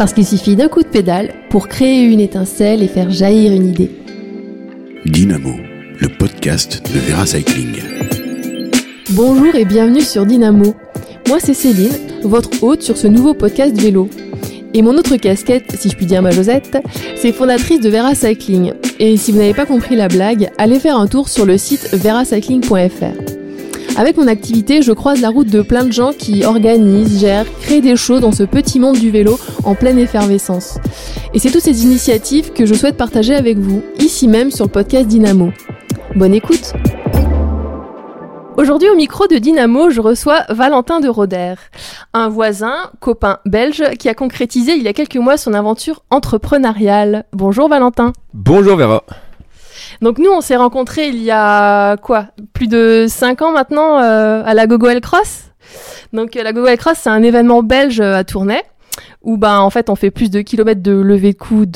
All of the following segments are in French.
Parce qu'il suffit d'un coup de pédale pour créer une étincelle et faire jaillir une idée. Dynamo, le podcast de Vera Cycling. Bonjour et bienvenue sur Dynamo. Moi c'est Céline, votre hôte sur ce nouveau podcast vélo. Et mon autre casquette, si je puis dire ma Josette, c'est fondatrice de Vera Cycling. Et si vous n'avez pas compris la blague, allez faire un tour sur le site veracycling.fr. Avec mon activité, je croise la route de plein de gens qui organisent, gèrent, créent des choses dans ce petit monde du vélo en pleine effervescence. Et c'est toutes ces initiatives que je souhaite partager avec vous, ici même sur le podcast Dynamo. Bonne écoute Aujourd'hui au micro de Dynamo, je reçois Valentin de Roder, un voisin, copain belge, qui a concrétisé il y a quelques mois son aventure entrepreneuriale. Bonjour Valentin. Bonjour Vera. Donc nous, on s'est rencontrés il y a quoi Plus de 5 ans maintenant euh, à la Gogo Cross. Donc la Gogo Cross, c'est un événement belge à Tournai où ben en fait on fait plus de kilomètres de levée de coude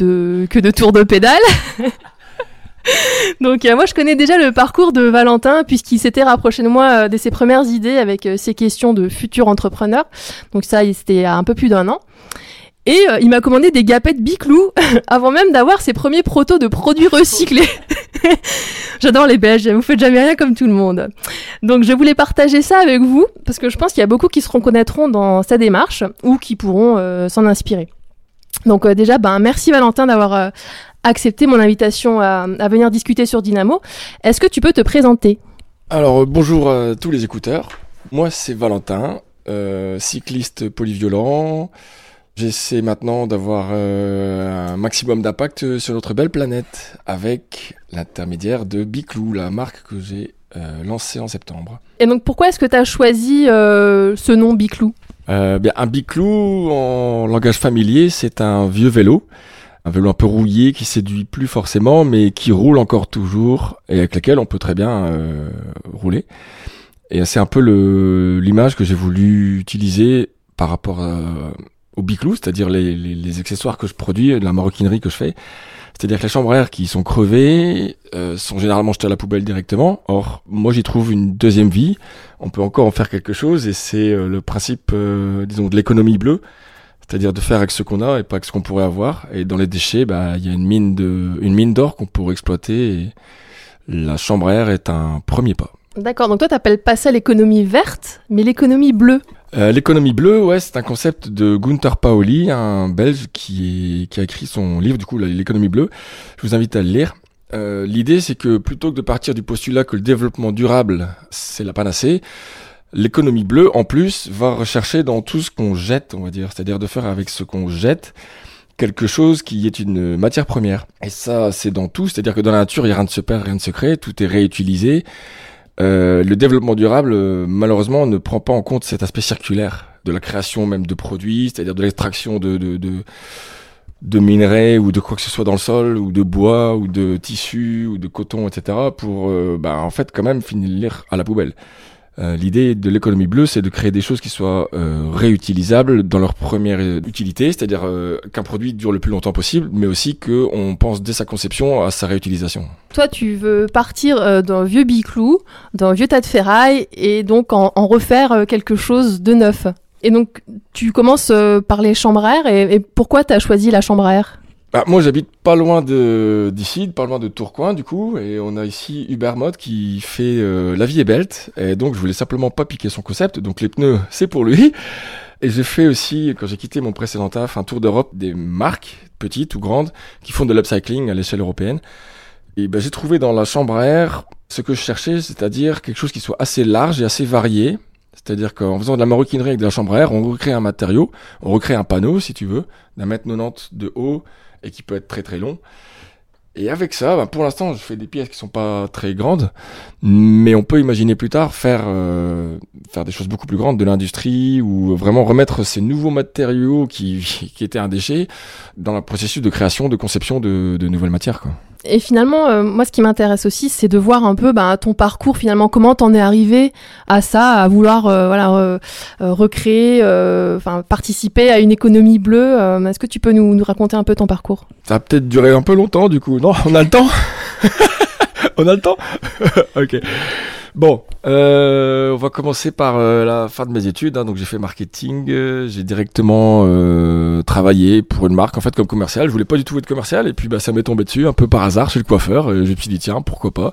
que de tours de pédale. Donc euh, moi je connais déjà le parcours de Valentin puisqu'il s'était rapproché de moi euh, de ses premières idées avec euh, ses questions de futur entrepreneur. Donc ça c'était un peu plus d'un an. Et il m'a commandé des gapettes Biclou avant même d'avoir ses premiers protos de produits recyclés. J'adore les Belges, vous faites jamais rien comme tout le monde. Donc je voulais partager ça avec vous parce que je pense qu'il y a beaucoup qui se reconnaîtront dans sa démarche ou qui pourront s'en inspirer. Donc déjà, ben merci Valentin d'avoir accepté mon invitation à, venir discuter sur Dynamo. Est-ce que tu peux te présenter? Alors euh, bonjour à tous les écouteurs. Moi c'est Valentin, euh, cycliste polyviolent. J'essaie maintenant d'avoir euh, un maximum d'impact sur notre belle planète avec l'intermédiaire de Biclou, la marque que j'ai lancée en septembre. Et donc pourquoi est-ce que tu as choisi ce nom Biclou? Bien, Un Biclou en langage familier, c'est un vieux vélo un vélo un peu rouillé qui séduit plus forcément, mais qui roule encore toujours et avec lequel on peut très bien euh, rouler. Et c'est un peu l'image que j'ai voulu utiliser par rapport au biclou, c'est-à-dire les, les, les, accessoires que je produis, la maroquinerie que je fais. C'est-à-dire que les chambres air qui sont crevées euh, sont généralement jetées à la poubelle directement. Or, moi, j'y trouve une deuxième vie. On peut encore en faire quelque chose et c'est euh, le principe, disons, de l'économie bleue. C'est-à-dire de faire avec ce qu'on a et pas avec ce qu'on pourrait avoir. Et dans les déchets, bah, il y a une mine de, une mine d'or qu'on pourrait exploiter. Et la chambre à air est un premier pas. D'accord. Donc toi, t'appelles pas ça l'économie verte, mais l'économie bleue. Euh, l'économie bleue, ouais, c'est un concept de Gunther Paoli, un Belge qui, est, qui a écrit son livre, du coup, l'économie bleue. Je vous invite à le lire. Euh, L'idée, c'est que plutôt que de partir du postulat que le développement durable, c'est la panacée, L'économie bleue, en plus, va rechercher dans tout ce qu'on jette, on va dire, c'est-à-dire de faire avec ce qu'on jette quelque chose qui est une matière première. Et ça, c'est dans tout, c'est-à-dire que dans la nature, il n'y a rien de se perd, rien de se crée, tout est réutilisé. Euh, le développement durable, euh, malheureusement, ne prend pas en compte cet aspect circulaire de la création même de produits, c'est-à-dire de l'extraction de, de, de, de minerais ou de quoi que ce soit dans le sol, ou de bois, ou de tissus, ou de coton, etc., pour, euh, bah, en fait, quand même finir à la poubelle. Euh, l'idée de l'économie bleue, c'est de créer des choses qui soient euh, réutilisables dans leur première utilité, c'est-à-dire euh, qu'un produit dure le plus longtemps possible, mais aussi qu'on pense dès sa conception à sa réutilisation. Toi, tu veux partir d'un vieux biclou, d'un vieux tas de ferraille, et donc en, refaire quelque chose de neuf. Et donc, tu commences par les chambres à air, et, et pourquoi tu as choisi la chambre à air bah, moi, j'habite pas loin de d'ici, pas loin de Tourcoing, du coup, et on a ici Hubert qui fait euh, La vie est belle, et donc je voulais simplement pas piquer son concept, donc les pneus, c'est pour lui. Et j'ai fait aussi, quand j'ai quitté mon précédent taf, un tour d'Europe des marques, petites ou grandes, qui font de l'upcycling à l'échelle européenne. Et ben, j'ai trouvé dans la chambre à air ce que je cherchais, c'est-à-dire quelque chose qui soit assez large et assez varié. C'est-à-dire qu'en faisant de la maroquinerie avec de la chambre à air, on recrée un matériau, on recrée un panneau, si tu veux, d'un mètre 90 de haut, et qui peut être très très long. Et avec ça, ben, pour l'instant, je fais des pièces qui sont pas très grandes, mais on peut imaginer plus tard faire euh, faire des choses beaucoup plus grandes, de l'industrie ou vraiment remettre ces nouveaux matériaux qui, qui étaient un déchet dans le processus de création, de conception de, de nouvelles matières. Quoi. Et finalement, euh, moi, ce qui m'intéresse aussi, c'est de voir un peu bah, ton parcours, finalement, comment t'en es arrivé à ça, à vouloir euh, voilà, euh, recréer, participer à une économie bleue. Est-ce que tu peux nous, raconter un peu ton parcours? Ça va peut-être durer un peu longtemps, du coup. Non, on a le temps On a le temps Ok. Bon, euh, on va commencer par euh, la fin de mes études. hein. Donc j'ai fait marketing, euh, j'ai directement travaillé pour une marque en fait comme commercial. Je voulais pas du tout être commercial et puis bah ça m'est tombé dessus un peu par hasard chez le coiffeur. Et je me suis dit tiens pourquoi pas.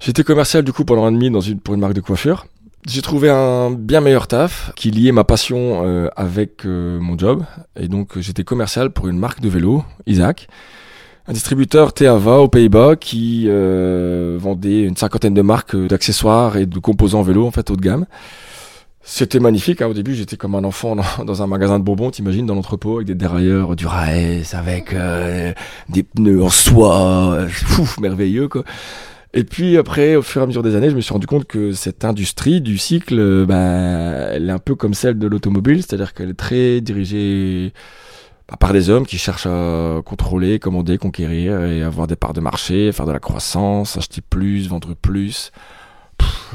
J'étais commercial du coup pendant un demi dans une pour une marque de coiffure. J'ai trouvé un bien meilleur taf qui liait ma passion avec mon job et donc j'étais commercial pour une marque de vélo, Isaac un distributeur Teava aux Pays-Bas qui euh, vendait une cinquantaine de marques euh, d'accessoires et de composants vélo en fait haut de gamme. C'était magnifique. hein. Au début, j'étais comme un enfant dans, un magasin de bonbons, t'imagines, dans l'entrepôt avec des dérailleurs du Raes, avec euh, des pneus en soie, euh, fou, merveilleux quoi. Et puis après, au fur et à mesure des années, je me suis rendu compte que cette industrie du cycle, bah, elle est un peu comme celle de l'automobile, c'est-à-dire qu'elle est très dirigée par des hommes qui cherchent à contrôler, commander, conquérir et avoir des parts de marché, faire de la croissance, acheter plus, vendre plus.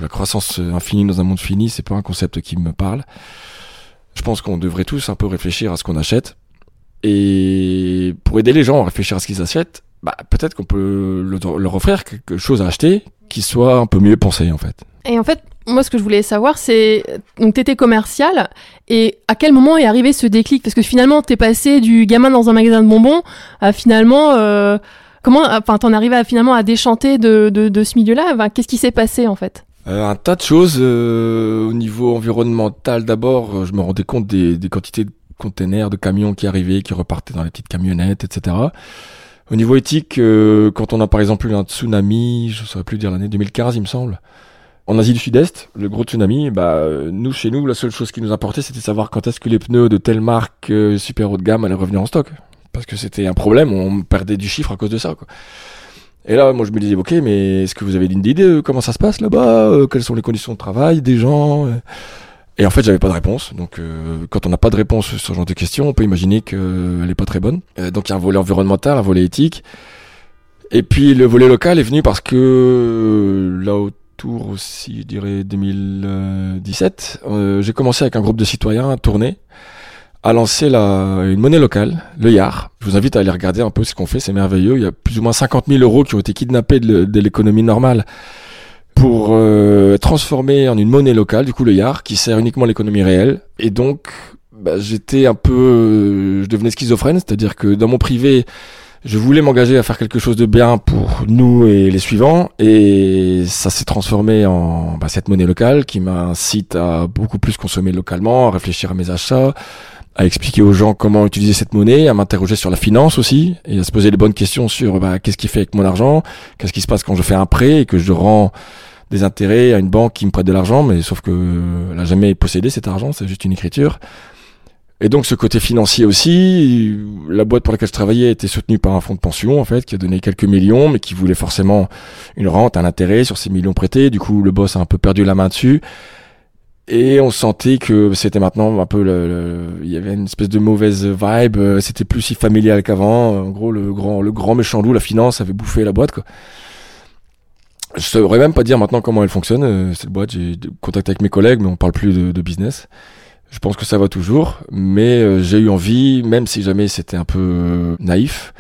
La croissance infinie dans un monde fini, c'est pas un concept qui me parle. Je pense qu'on devrait tous un peu réfléchir à ce qu'on achète. Et pour aider les gens à réfléchir à ce qu'ils achètent, bah, peut-être qu'on peut leur offrir quelque chose à acheter qui soit un peu mieux pensé en fait. Et en fait, moi, ce que je voulais savoir, c'est donc t'étais commercial et à quel moment est arrivé ce déclic? Parce que finalement, t'es passé du gamin dans un magasin de bonbons à finalement euh, comment Enfin, t'en arrives à finalement à déchanter de, de, de ce milieu-là? Qu'est-ce qui s'est passé en fait? Euh, un tas de choses euh, au niveau environnemental. D'abord, euh, je me rendais compte des, des quantités de containers, de camions qui arrivaient, qui repartaient dans les petites camionnettes, etc. Au niveau éthique, euh, quand on a par exemple eu un tsunami, je ne saurais plus dire l'année 2015, il me semble, en Asie du Sud-Est, le gros tsunami, bah euh, nous chez nous, la seule chose qui nous importait, c'était de savoir quand est-ce que les pneus de telle marque euh, super haut de gamme allaient revenir en stock, parce que c'était un problème, on perdait du chiffre à cause de ça. Quoi. Et là, moi, je me disais, ok, mais est-ce que vous avez une idée de comment ça se passe là-bas Euh, Quelles sont les conditions de travail des gens Euh, Et en fait, j'avais pas de réponse. Donc, euh, quand on n'a pas de réponse sur ce genre de questions, on peut imaginer qu'elle est pas très bonne. Euh, donc, il y a un volet environnemental, un volet éthique. Et puis, le volet local est venu parce que euh, là autour aussi, je dirais 2017, euh, j'ai commencé avec un groupe de citoyens à tourner à lancer la, une monnaie locale, le YAR. Je vous invite à aller regarder un peu ce qu'on fait, c'est merveilleux. Il y a plus ou moins 50 000 euros qui ont été kidnappés de, l'économie normale pour euh, transformer en une monnaie locale, du coup le YAR, qui sert uniquement l'économie réelle. Et donc, bah, j'étais un peu... euh, je devenais schizophrène, c'est-à-dire que dans mon privé, je voulais m'engager à faire quelque chose de bien pour nous et les suivants, et ça s'est transformé en bah, cette monnaie locale qui m'incite à beaucoup plus consommer localement, à réfléchir à mes achats, à expliquer aux gens comment utiliser cette monnaie, à m'interroger sur la finance aussi, et à se poser les bonnes questions sur bah, qu'est-ce qui fait avec mon argent, qu'est-ce qui se passe quand je fais un prêt et que je rends des intérêts à une banque qui me prête de l'argent, mais sauf que elle n'a jamais possédé cet argent, c'est juste une écriture. Et donc ce côté financier aussi, la boîte pour laquelle je travaillais était soutenue par un fonds de pension en fait, qui a donné quelques millions, mais qui voulait forcément une rente, un intérêt sur ces millions prêtés. Du coup, le boss a un peu perdu la main dessus. Et on sentait que c'était maintenant un peu le, le- il y avait une espèce de mauvaise vibe, c'était plus si familial qu'avant. En gros, le grand, le grand méchant loup, la finance avait bouffé la boîte, quoi. Je saurais même pas dire maintenant comment elle fonctionne, euh, cette boîte. J'ai des contacts avec mes collègues, mais on parle plus de, de business. Je pense que ça va toujours, mais euh, j'ai eu envie, même si jamais c'était un peu euh, naïf,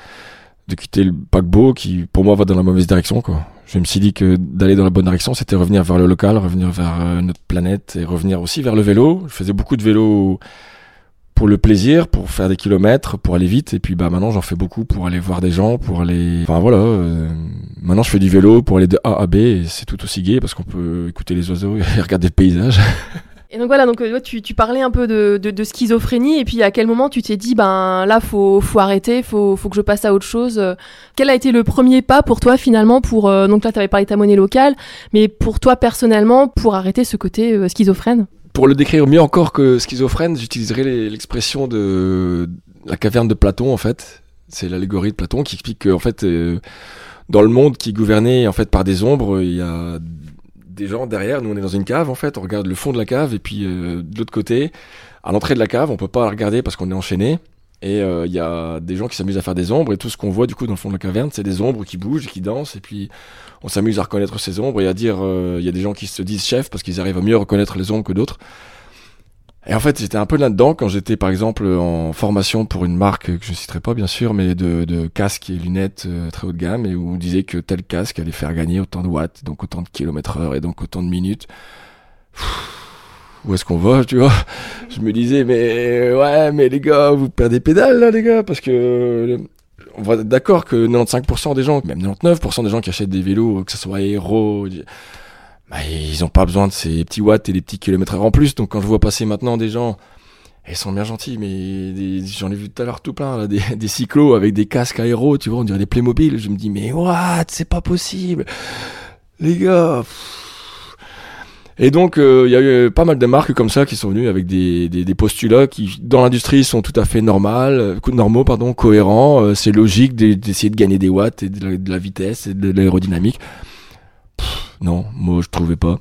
de quitter le paquebot qui, pour moi, va dans la mauvaise direction, quoi. Je me suis dit que d'aller dans la bonne direction, c'était revenir vers le local, revenir vers euh, notre planète et revenir aussi vers le vélo. Je faisais beaucoup de vélo pour le plaisir, pour faire des kilomètres, pour aller vite. Et puis bah maintenant j'en fais beaucoup pour aller voir des gens, pour aller. Enfin voilà. Maintenant je fais du vélo pour aller de A à B c'est tout aussi gai parce qu'on peut écouter les oiseaux et regarder le paysage. Et donc voilà, donc euh, tu, tu parlais un peu de, de, de schizophrénie, et puis à quel moment tu t'es dit, ben là, faut, faut arrêter, faut, faut que je passe à autre chose. euh. Quel a été le premier pas pour toi finalement pour euh, donc là, tu avais parlé de ta monnaie locale, mais pour toi personnellement, pour arrêter ce côté euh, schizophrène? Pour le décrire mieux encore que schizophrène, j'utiliserai l'expression de la caverne de Platon en fait. C'est l'allégorie de Platon qui explique que en fait euh, dans le monde qui est gouverné en fait par des ombres, il y a des gens derrière. Nous on est dans une cave en fait, on regarde le fond de la cave et puis euh, de l'autre côté, à l'entrée de la cave, on peut pas la regarder parce qu'on est enchaîné. Et euh, il y a des gens qui s'amusent à faire des ombres et tout ce qu'on voit du coup dans le fond de la caverne, c'est des ombres qui bougent et qui dansent et puis on s'amuse à reconnaître ces ombres et à dire euh, il y a des gens qui se disent chefs parce qu'ils arrivent à mieux reconnaître les ombres que d'autres. Et en fait, j'étais un peu là-dedans quand j'étais, par exemple, en formation pour une marque que je ne citerai pas, bien sûr, mais de, de casques et lunettes euh, très haut de gamme, et où on disait que tel casque allait faire gagner autant de watts, donc autant de kilomètres heure, et donc autant de minutes. où est-ce qu'on va, tu vois? Je me disais, mais ouais, mais les gars, vous perdez pédale, là, les gars, parce que on va être d'accord que 95% des gens, même 99% des gens qui achètent des vélos, que ce soit Aero, bah, ils ont pas besoin de ces petits watts et des petits kilomètres heure en plus. Donc quand je vois passer maintenant des gens, ils sont bien gentils, mais j'en ai vu tout à l'heure tout plein, là, des, des cyclos avec des casques aéro, tu vois, on dirait des Playmobil. Je me dis, mais what, c'est pas possible. Les gars. Et donc, euh, il y a eu pas mal de marques comme ça qui sont venues avec des, postulats qui, dans l'industrie, sont tout à fait normales, euh, normaux, pardon, cohérents. Euh, c'est logique d'essayer de gagner des watts et de la, vitesse et de l'aérodynamique. Non, moi je trouvais pas.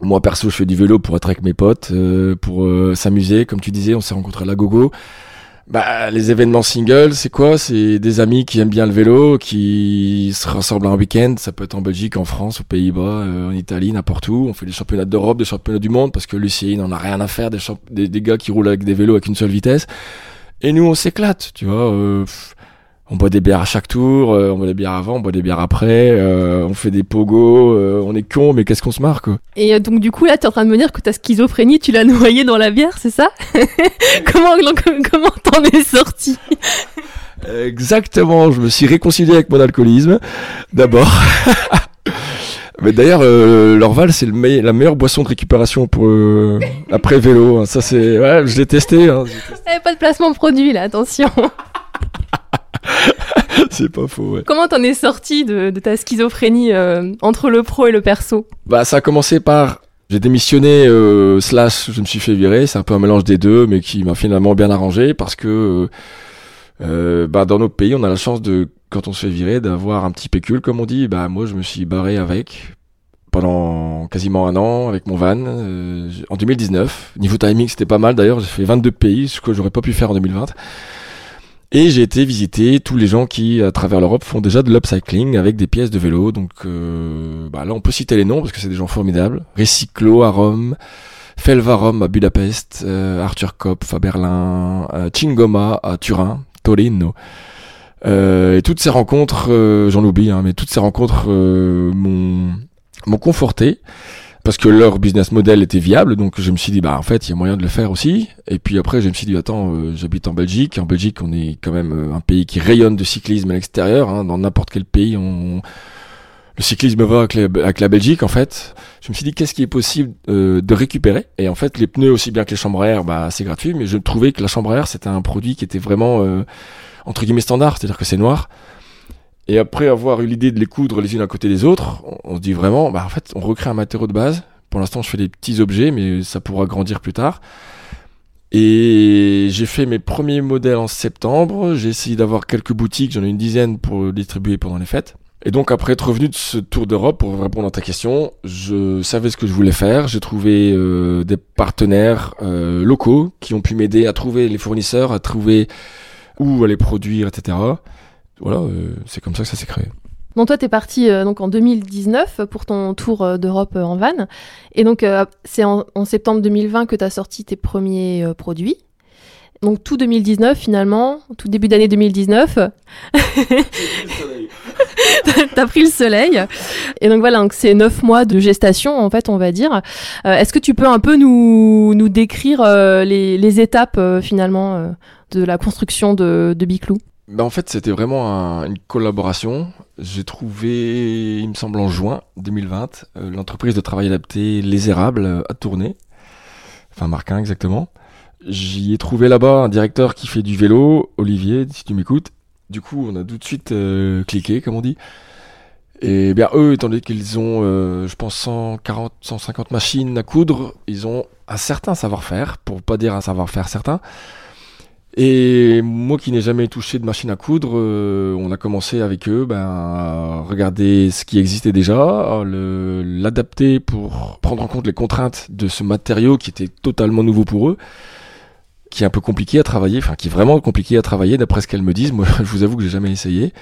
Moi perso, je fais du vélo pour être avec mes potes, pour s'amuser. Comme tu disais, on s'est rencontrés à la gogo. Bah, les événements singles, c'est quoi? C'est des amis qui aiment bien le vélo, qui se rassemblent un week-end. Ça peut être en Belgique, en France, aux Pays-Bas, euh, en Italie, n'importe où. On fait des championnats d'Europe, des championnats du monde, parce que Lucie n'en a rien à faire des, des, des, gars qui roulent avec des vélos avec une seule vitesse. Et nous, on s'éclate, tu vois. Euh, on boit des bières à chaque tour, euh, on boit des bières avant, on boit des bières après, euh, on fait des pogos, euh, on est con, mais qu'est-ce qu'on se marque Et donc du coup là, tu es en train de me dire que ta schizophrénie, tu l'as noyée dans la bière, c'est ça? Comment comment t'en es sorti Exactement, je me suis réconcilié avec mon alcoolisme d'abord. Mais d'ailleurs, l'Orval, c'est la meilleure boisson de récupération pour après vélo. Hein. Ça, c'est, ouais, je l'ai testé. Hein. Eh, pas de placement de produit là, attention. c'est pas faux, ouais. Comment t'en es sorti de, ta schizophrénie euh, entre le pro et le perso? Bah, ça a commencé par j'ai démissionné euh, slash je me suis fait virer. C'est un peu un mélange des deux, mais qui m'a finalement bien arrangé parce que euh, bah, dans notre pays, on a la chance de quand on se fait virer d'avoir un petit pécule, comme on dit. Bah moi, je me suis barré avec pendant quasiment un an avec mon van en 2019. Niveau timing, c'était pas mal d'ailleurs. J'ai fait 22 pays, ce que j'aurais pas pu faire en 2020. Et j'ai été visiter tous les gens qui, à travers l'Europe, font déjà de l'upcycling avec des pièces de vélo. Donc euh, bah là, on peut citer les noms parce que c'est des gens formidables. Recyclo à Rome, Felvarum à Budapest, euh, Arthur Kopf à Berlin, euh, Chingoma à Turin, Torino. Euh, et toutes ces rencontres, j'en oublie, hein, mais toutes ces rencontres m'ont m'ont conforté parce que leur business model était viable. Donc je me suis dit bah en fait il y a moyen de le faire aussi. Et puis après je me suis dit attends euh, j'habite en Belgique. En Belgique on est quand même euh, un pays qui rayonne de cyclisme à l'extérieur. Hein. Dans n'importe quel pays on le cyclisme va avec, avec, la Belgique en fait. Je me suis dit qu'est-ce qui est possible euh, de récupérer? Et en fait les pneus aussi bien que les chambres à air bah c'est gratuit mais je trouvais que la chambre à air c'était un produit qui était vraiment entre guillemets standard c'est-à-dire que c'est noir et après avoir eu l'idée de les coudre les unes à côté des autres, on, se dit vraiment, bah en fait, on recrée un matériau de base. Pour l'instant, je fais des petits objets, mais ça pourra grandir plus tard. Et j'ai fait mes premiers modèles en septembre. J'ai essayé d'avoir quelques boutiques, j'en ai une dizaine pour distribuer pendant les fêtes. Et donc après être revenu de ce tour d'Europe, pour répondre à ta question, je savais ce que je voulais faire. J'ai trouvé euh, des partenaires euh, locaux qui ont pu m'aider à trouver les fournisseurs, à trouver où aller produire, etc voilà, euh, c'est comme ça que ça s'est créé. Donc toi, tu es parti euh, donc en 2019 pour ton tour euh, d'Europe en van. Et donc, c'est en, septembre 2020 que tu as sorti tes premiers produits. Donc tout 2019 finalement, tout début d'année 2019. T'as pris le soleil. Et donc voilà, donc c'est neuf mois de gestation en fait, on va dire. Est-ce que tu peux un peu nous, nous décrire les, les, étapes finalement de la construction de, de Biclou? Bah en fait, c'était vraiment une collaboration. J'ai trouvé, il me semble en juin 2020, euh, l'entreprise de travail adapté Les Érables euh, à Tournai, enfin Marquin exactement. J'y ai trouvé là-bas un directeur qui fait du vélo, Olivier, si tu m'écoutes. Du coup, on a tout de suite euh, cliqué, comme on dit. Et bien eux, étant donné qu'ils ont, je pense, 140, 150 machines à coudre, ils ont un certain savoir-faire, pour pas dire un savoir-faire certain. Et moi qui n'ai jamais touché de machine à coudre, euh, on a commencé avec eux ben, à regarder ce qui existait déjà, l'adapter pour prendre en compte les contraintes de ce matériau qui était totalement nouveau pour eux, qui est un peu compliqué à travailler, enfin qui est vraiment compliqué à travailler d'après ce qu'elles me disent. Moi je vous avoue que j'ai jamais essayé.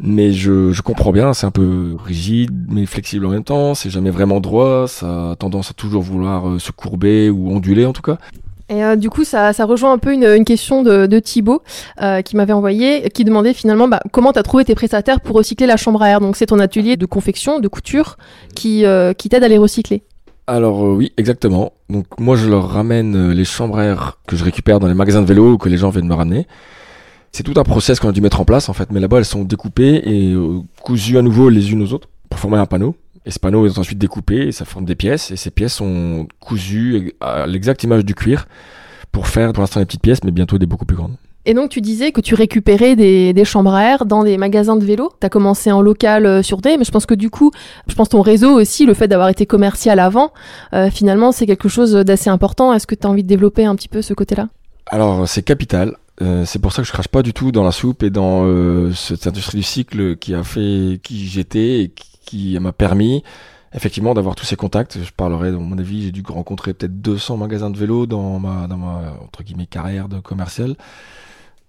Mais je, je comprends bien, c'est un peu rigide mais flexible en même temps, c'est jamais vraiment droit, ça a tendance à toujours vouloir euh, se courber ou onduler en tout cas. Et euh, du coup, ça, ça rejoint un peu une, une question de, de Thibaut euh, qui m'avait envoyé, qui demandait finalement bah, comment tu as trouvé tes prestataires pour recycler la chambre à air? Donc c'est ton atelier de confection, de couture, qui, euh, qui t'aide à les recycler. Alors euh, oui, exactement. Donc moi je leur ramène euh, les chambres à air que je récupère dans les magasins de vélo ou que les gens viennent me ramener. C'est tout un process qu'on a dû mettre en place en fait, mais là-bas elles sont découpées et euh, cousues à nouveau les unes aux autres pour former un panneau. Et ce panneau est ensuite découpé et ça forme des pièces et ces pièces sont cousues à l'exacte image du cuir pour faire pour l'instant des petites pièces mais bientôt des beaucoup plus grandes. Et donc tu disais que tu récupérais des, des chambres à air dans des magasins de vélo. Tu as commencé en local euh, sur des, mais je pense que du coup, je pense ton réseau aussi, le fait d'avoir été commercial avant, euh, finalement c'est quelque chose d'assez important. Est-ce que tu as envie de développer un petit peu ce côté-là? Alors c'est capital. Euh, c'est pour ça que je crache pas du tout dans la soupe et dans euh, cette industrie du cycle qui a fait qui j'étais et qui, qui m'a permis effectivement d'avoir tous ces contacts. Je parlerai, dans mon avis, j'ai dû rencontrer peut-être 200 magasins de vélo dans ma, dans ma entre guillemets carrière de commercial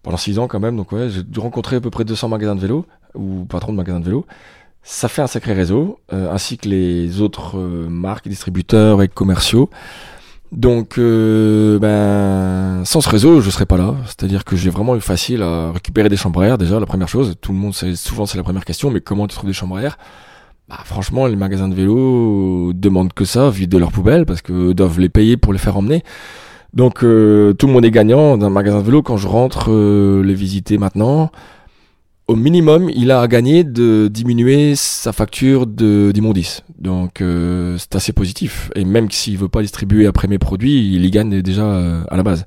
pendant 6 ans quand même. Donc ouais, j'ai dû rencontrer à peu près 200 magasins de vélo ou patrons de magasins de vélo. Ça fait un sacré réseau, euh, ainsi que les autres euh, marques, distributeurs et commerciaux. Donc, euh, ben, sans ce réseau, je serais pas là. C'est-à-dire que j'ai vraiment eu facile à récupérer des chambres à air. Déjà, la première chose, tout le monde, sait, souvent c'est la première question, mais comment tu trouves des chambres à air bah, franchement, les magasins de vélo demandent que ça, vide de leurs poubelles, parce que doivent les payer pour les faire emmener. Donc, euh, tout le monde est gagnant d'un magasin de vélo quand je rentre euh, les visiter maintenant. Au minimum, il a à gagner de diminuer sa facture de d'immondice. Donc, euh, c'est assez positif. Et même s'il veut pas distribuer après mes produits, il y gagne déjà euh, à la base.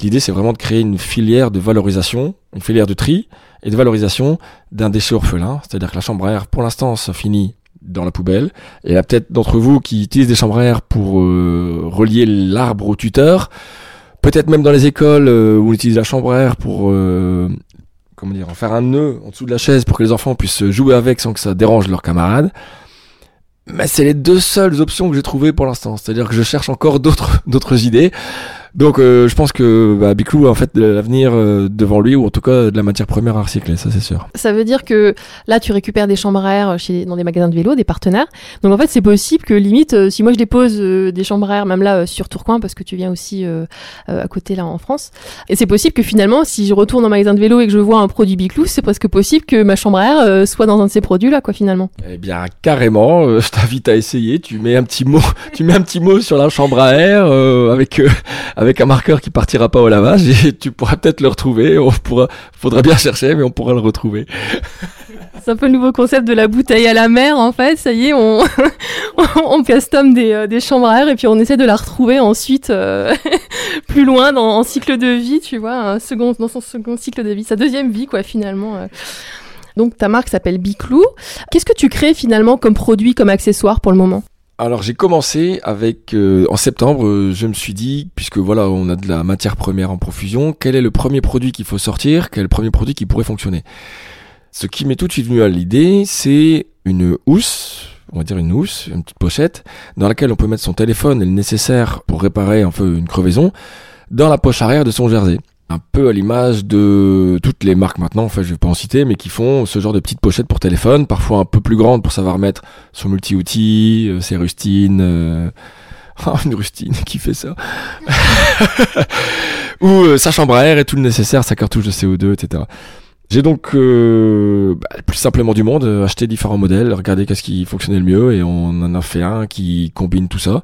L'idée, c'est vraiment de créer une filière de valorisation, une filière de tri et de valorisation d'un déchet orphelin. C'est-à-dire que la chambre à air, pour l'instant, ça finit dans la poubelle. Et il y a peut-être d'entre vous qui utilisent des chambres à air pour euh, relier l'arbre au tuteur. Peut-être même dans les écoles euh, où on utilise la chambre à air pour euh, comment dire, en faire un nœud en dessous de la chaise pour que les enfants puissent jouer avec sans que ça dérange leurs camarades. Mais c'est les deux seules options que j'ai trouvées pour l'instant. C'est-à-dire que je cherche encore d'autres d'autres idées. Donc euh, je pense que bah, Biclou a en fait de l'avenir euh, devant lui ou en tout cas de la matière première à recycler, ça c'est sûr. Ça veut dire que là, tu récupères des chambres à air chez, dans des magasins de vélo, des partenaires. Donc en fait, c'est possible que limite, euh, si moi je dépose euh, des chambres à air, même là euh, sur Tourcoing, parce que tu viens aussi euh, euh, à côté là en France, et c'est possible que finalement, si je retourne un magasin de vélo et que je vois un produit Biclou, c'est presque possible que ma chambre à air euh, soit dans un de ces produits là, quoi, finalement. Eh bien carrément, euh, je t'invite à essayer. Tu mets un petit mot, tu mets un petit mot sur la chambre à air euh, avec euh, avec un marqueur qui partira pas au lavage et tu pourras peut-être le retrouver. On pourra, faudra bien chercher, mais on pourra le retrouver. C'est un peu le nouveau concept de la bouteille à la mer, en fait. Ça y est, on, on custom des, euh, des chambres à air et puis on essaie de la retrouver ensuite euh, plus loin dans en cycle de vie, tu vois, un second, dans son second cycle de vie, sa deuxième vie, quoi, finalement. euh. Donc ta marque s'appelle Biclou. Qu'est-ce que tu crées finalement comme produit, comme accessoire pour le moment? Alors j'ai commencé avec euh, en septembre, euh, je me suis dit puisque voilà, on a de la matière première en profusion, quel est le premier produit qu'il faut sortir, quel est le premier produit qui pourrait fonctionner? Ce qui m'est tout de suite venu à l'idée, c'est une housse, on va dire une housse, une petite pochette dans laquelle on peut mettre son téléphone et le nécessaire pour réparer un peu une crevaison dans la poche arrière de son jersey. Un peu à l'image de toutes les marques maintenant, en fait, je vais pas en citer, mais qui font ce genre de petites pochettes pour téléphone, parfois un peu plus grandes pour savoir mettre son multi-outil, euh, ses rustines, euh, ah, une rustine qui fait ça? Ou euh, sa chambre à air et tout le nécessaire, sa cartouche de CO2, etc. J'ai donc euh, bah, plus simplement du monde euh, acheté différents modèles, regardé qu'est-ce qui fonctionnait le mieux et on en a fait un qui combine tout ça.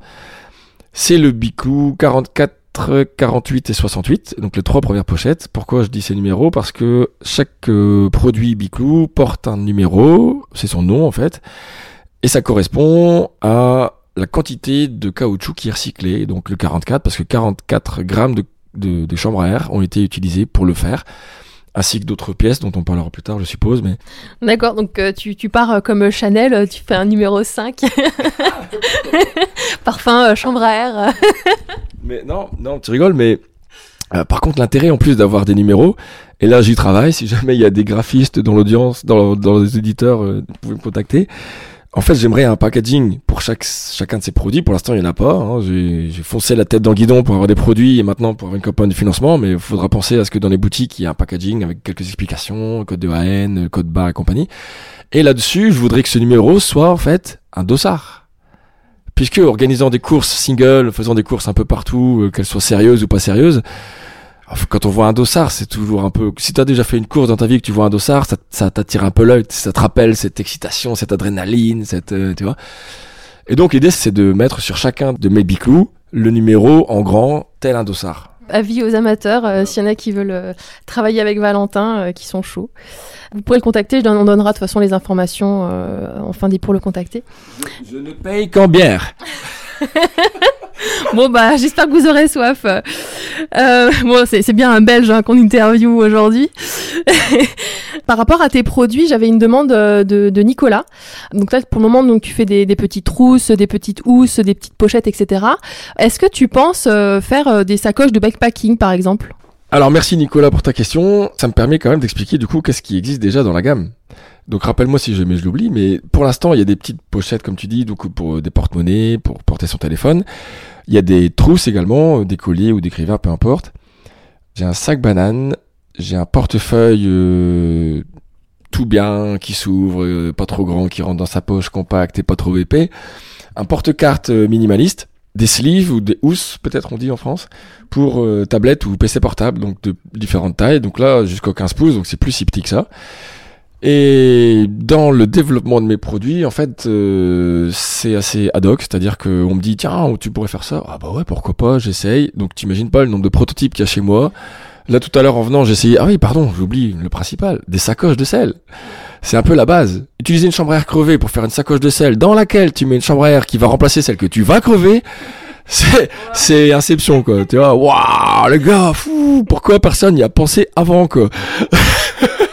C'est le Biclou 44, 48 et 68, donc les trois premières pochettes. Pourquoi je dis ces numéros? Parce que chaque euh, produit Biclou porte un numéro, c'est son nom en fait, et ça correspond à la quantité de caoutchouc qui est recyclé, donc le 44, parce que 44 grammes de, de, de chambre à air ont été utilisés pour le faire ainsi que d'autres pièces dont on parlera plus tard, je suppose. Mais D'accord, donc euh, tu, tu pars euh, comme Chanel, euh, tu fais un numéro 5. Parfum, euh, chambre à air. mais non, non, tu rigoles, mais euh, par contre, l'intérêt en plus d'avoir des numéros, et là j'y travaille. Si jamais il y a des graphistes dans l'audience, dans, dans les éditeurs, euh, vous pouvez me contacter. En fait, j'aimerais un packaging pour chaque, chacun de ces produits. Pour l'instant, il n'y en a pas. hein. J'ai foncé la tête dans le guidon pour avoir des produits et maintenant pour avoir une campagne de financement. Mais il faudra penser à ce que dans les boutiques, il y ait un packaging avec quelques explications, code de AN, code barre et compagnie. Et là-dessus, je voudrais que ce numéro soit en fait un dossard. puisque organisant des courses single, faisant des courses un peu partout, euh, qu'elles soient sérieuses ou pas sérieuses, quand on voit un dossard, c'est toujours un peu. Si t'as déjà fait une course dans ta vie, que tu vois un dossard, ça, ça t'attire un peu l'œil, ça te rappelle cette excitation, cette adrénaline, cette, euh, tu vois. Et donc l'idée, c'est de mettre sur chacun de mes biclous le numéro en grand, tel un dossard. Avis aux amateurs, euh, s'il y en a qui veulent euh, travailler avec Valentin, qui sont chauds. Vous pourrez le contacter, on donnera de toute façon les informations en fin pour le contacter. Je ne paye qu'en bière. bon bah j'espère que vous aurez soif. Euh, bon c'est bien un Belge hein, qu'on interview aujourd'hui. Par rapport à tes produits, j'avais une demande euh, de, Nicolas. Donc là pour le moment donc tu fais des, petites trousses, des petites housses, des petites pochettes, etc. Est-ce que tu penses euh, faire des sacoches de backpacking par exemple? Alors merci Nicolas pour ta question. Ça me permet quand même d'expliquer du coup qu'est-ce qui existe déjà dans la gamme? Donc rappelle-moi si jamais je l'oublie, mais pour l'instant il y a des petites pochettes comme tu dis, donc pour euh, des porte-monnaies, pour porter son téléphone. Il y a des trousses également, euh, des colliers ou des crivers, peu importe. J'ai un sac banane, j'ai un portefeuille euh, tout bien qui s'ouvre, pas trop grand, qui rentre dans sa poche, compact et pas trop épais. Un porte-carte minimaliste des sleeves ou des housses, peut-être on dit en France, pour euh, tablette ou PC portable, donc de différentes tailles. Donc là, jusqu'au 15 pouces, donc c'est plus si petit que ça. Et dans le développement de mes produits, en fait, euh, c'est assez ad hoc, c'est-à-dire qu'on me dit tiens, tu pourrais faire ça. Ah bah ouais, pourquoi pas, j'essaye. Donc t'imagines pas le nombre de prototypes qu'il y a chez moi. Là tout à l'heure en venant, j'ai essayé. Ah oui, pardon, j'oublie le principal, des sacoches de sel. C'est un peu la base. Utiliser une chambre à air crevée pour faire une sacoche de sel dans laquelle tu mets une chambre à air qui va remplacer celle que tu vas crever. C'est, c'est Inception, quoi. Tu vois, waouh, le gars, fou, pourquoi personne n'y a pensé avant, quoi?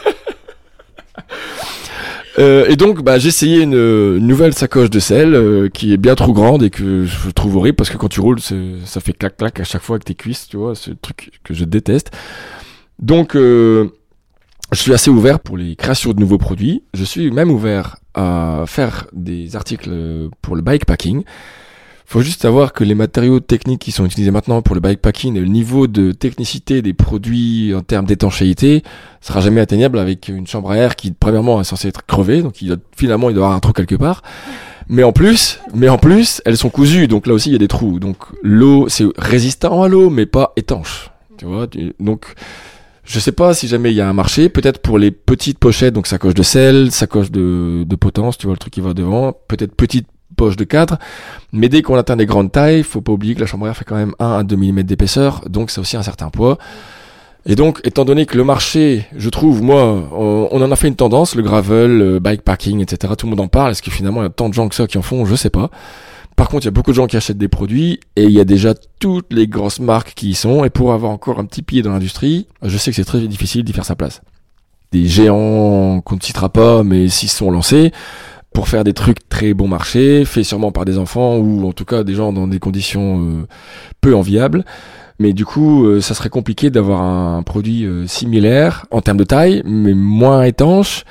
Euh, et donc, bah, j'ai essayé une, nouvelle sacoche de sel euh, qui est bien trop grande et que je trouve horrible parce que quand tu roules, ça fait clac clac à chaque fois avec tes cuisses, tu vois, le truc que je déteste. Donc, euh, je suis assez ouvert pour les créations de nouveaux produits. Je suis même ouvert à faire des articles pour le bikepacking. Faut juste savoir que les matériaux techniques qui sont utilisés maintenant pour le bikepacking et le niveau de technicité des produits en termes d'étanchéité sera jamais atteignable avec une chambre à air qui premièrement est censée être crevée, donc il finalement il doit avoir un trou quelque part. Mais en plus, mais en plus, elles sont cousues, donc là aussi il y a des trous. Donc l'eau, c'est résistant à l'eau, mais pas étanche. Tu vois, donc je sais pas si jamais il y a un marché, peut-être pour les petites pochettes, donc sacoche de sel, sacoche de, de potence, tu vois le truc qui va devant, peut-être petite poche de cadre, mais dès qu'on atteint des grandes tailles, faut pas oublier que la chambre à air fait quand même 1 à 2 mm d'épaisseur, donc c'est aussi un certain poids. Et donc, étant donné que le marché, je trouve, moi, on, en a fait une tendance, le gravel, le bikepacking, etc., tout le monde en parle, est-ce que finalement il y a tant de gens que ça qui en font, je sais pas. Par contre, il y a beaucoup de gens qui achètent des produits et il y a déjà toutes les grosses marques qui y sont. Et pour avoir encore un petit pied dans l'industrie, je sais que c'est très difficile d'y faire sa place. Des géants qu'on ne citera pas, mais s'ils sont lancés pour faire des trucs très bon marché, faits sûrement par des enfants ou en tout cas des gens dans des conditions euh, peu enviables. Mais du coup, euh, ça serait compliqué d'avoir un produit euh, similaire en termes de taille, mais moins étanche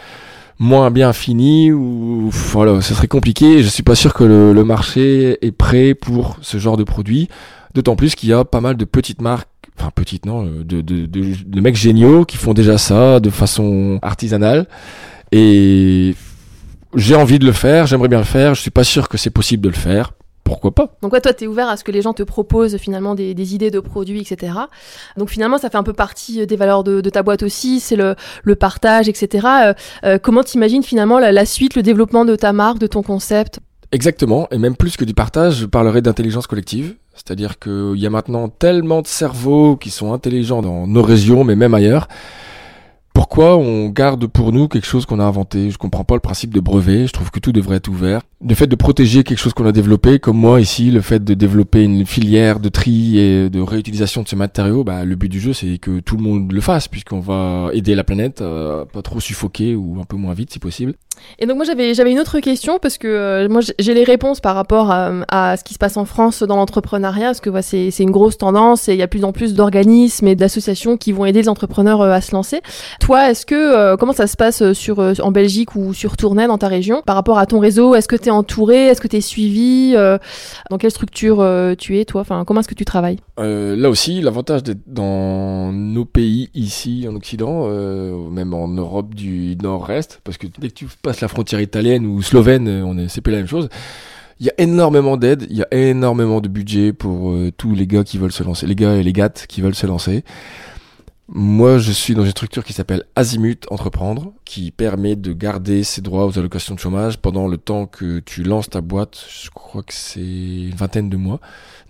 moins bien fini ou voilà, ce serait compliqué. Je suis pas sûr que le, marché est prêt pour ce genre de produit. D'autant plus qu'il y a pas mal de petites marques, enfin petites non, de, de, de, de mecs géniaux qui font déjà ça de façon artisanale. Et j'ai envie de le faire, j'aimerais bien le faire. Je suis pas sûr que c'est possible de le faire pourquoi pas? Donc ouais, toi, tu es ouvert à ce que les gens te proposent finalement des, idées de produits, etc. Donc finalement, ça fait un peu partie euh, des valeurs de, ta boîte aussi, c'est le, partage, etc. Euh, euh, comment t'imagines finalement la, suite, le développement de ta marque, de ton concept? Exactement, et même plus que du partage, je parlerai d'intelligence collective. C'est-à-dire qu'il y a maintenant tellement de cerveaux qui sont intelligents dans nos régions, mais même ailleurs, pourquoi on garde pour nous quelque chose qu'on a inventé? Je comprends pas le principe de brevet. Je trouve que tout devrait être ouvert. Le fait de protéger quelque chose qu'on a développé, comme moi ici, le fait de développer une filière de tri et de réutilisation de ce matériau, bah, le but du jeu c'est que tout le monde le fasse, puisqu'on va aider la planète à pas trop suffoquer ou un peu moins vite si possible. Et donc moi j'avais j'avais une autre question parce que euh, moi j'ai les réponses par rapport à, ce qui se passe en France dans l'entrepreneuriat parce que c'est c'est une grosse tendance et il y a plus en plus d'organismes et d'associations qui vont aider les entrepreneurs euh, à se lancer. Toi, est-ce que euh, comment ça se passe sur en Belgique ou sur Tournai dans ta région par rapport à ton réseau? Est-ce que tu es entouré? Est-ce que tu es suivi Dans quelle structure tu es toi? Enfin, comment est-ce que tu travailles? Là aussi, l'avantage d'être dans nos pays ici en Occident, même en Europe du Nord-Est parce que dès que tu passe la frontière italienne ou slovène, on est, c'est pas la même chose. Il y a énormément d'aides, il y a énormément de budget pour euh, tous les gars qui veulent se lancer, les gars et les gattes qui veulent se lancer. Moi, je suis dans une structure qui s'appelle Azimut Entreprendre, qui permet de garder ses droits aux allocations de chômage pendant le temps que tu lances ta boîte. Je crois que c'est une vingtaine de mois,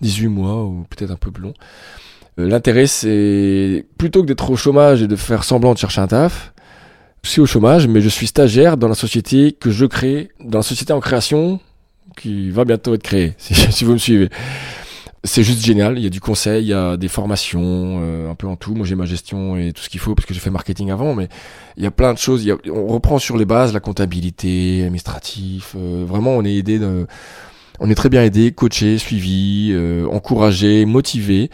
18 mois ou peut-être un peu plus long. Euh, L'intérêt, c'est plutôt que d'être au chômage et de faire semblant de chercher un taf, je suis au chômage, mais je suis stagiaire dans la société que je crée, dans la société en création qui va bientôt être créée, si, si vous me suivez. C'est juste génial, il y a du conseil, il y a des formations, euh, un peu en tout. Moi j'ai ma gestion et tout ce qu'il faut parce que j'ai fait marketing avant, mais il y a plein de choses. Il y a- on reprend sur les bases la comptabilité, administratif. euh, vraiment, on est aidé, de- on est très bien aidé, coaché, suivi, euh, encouragé, motivé.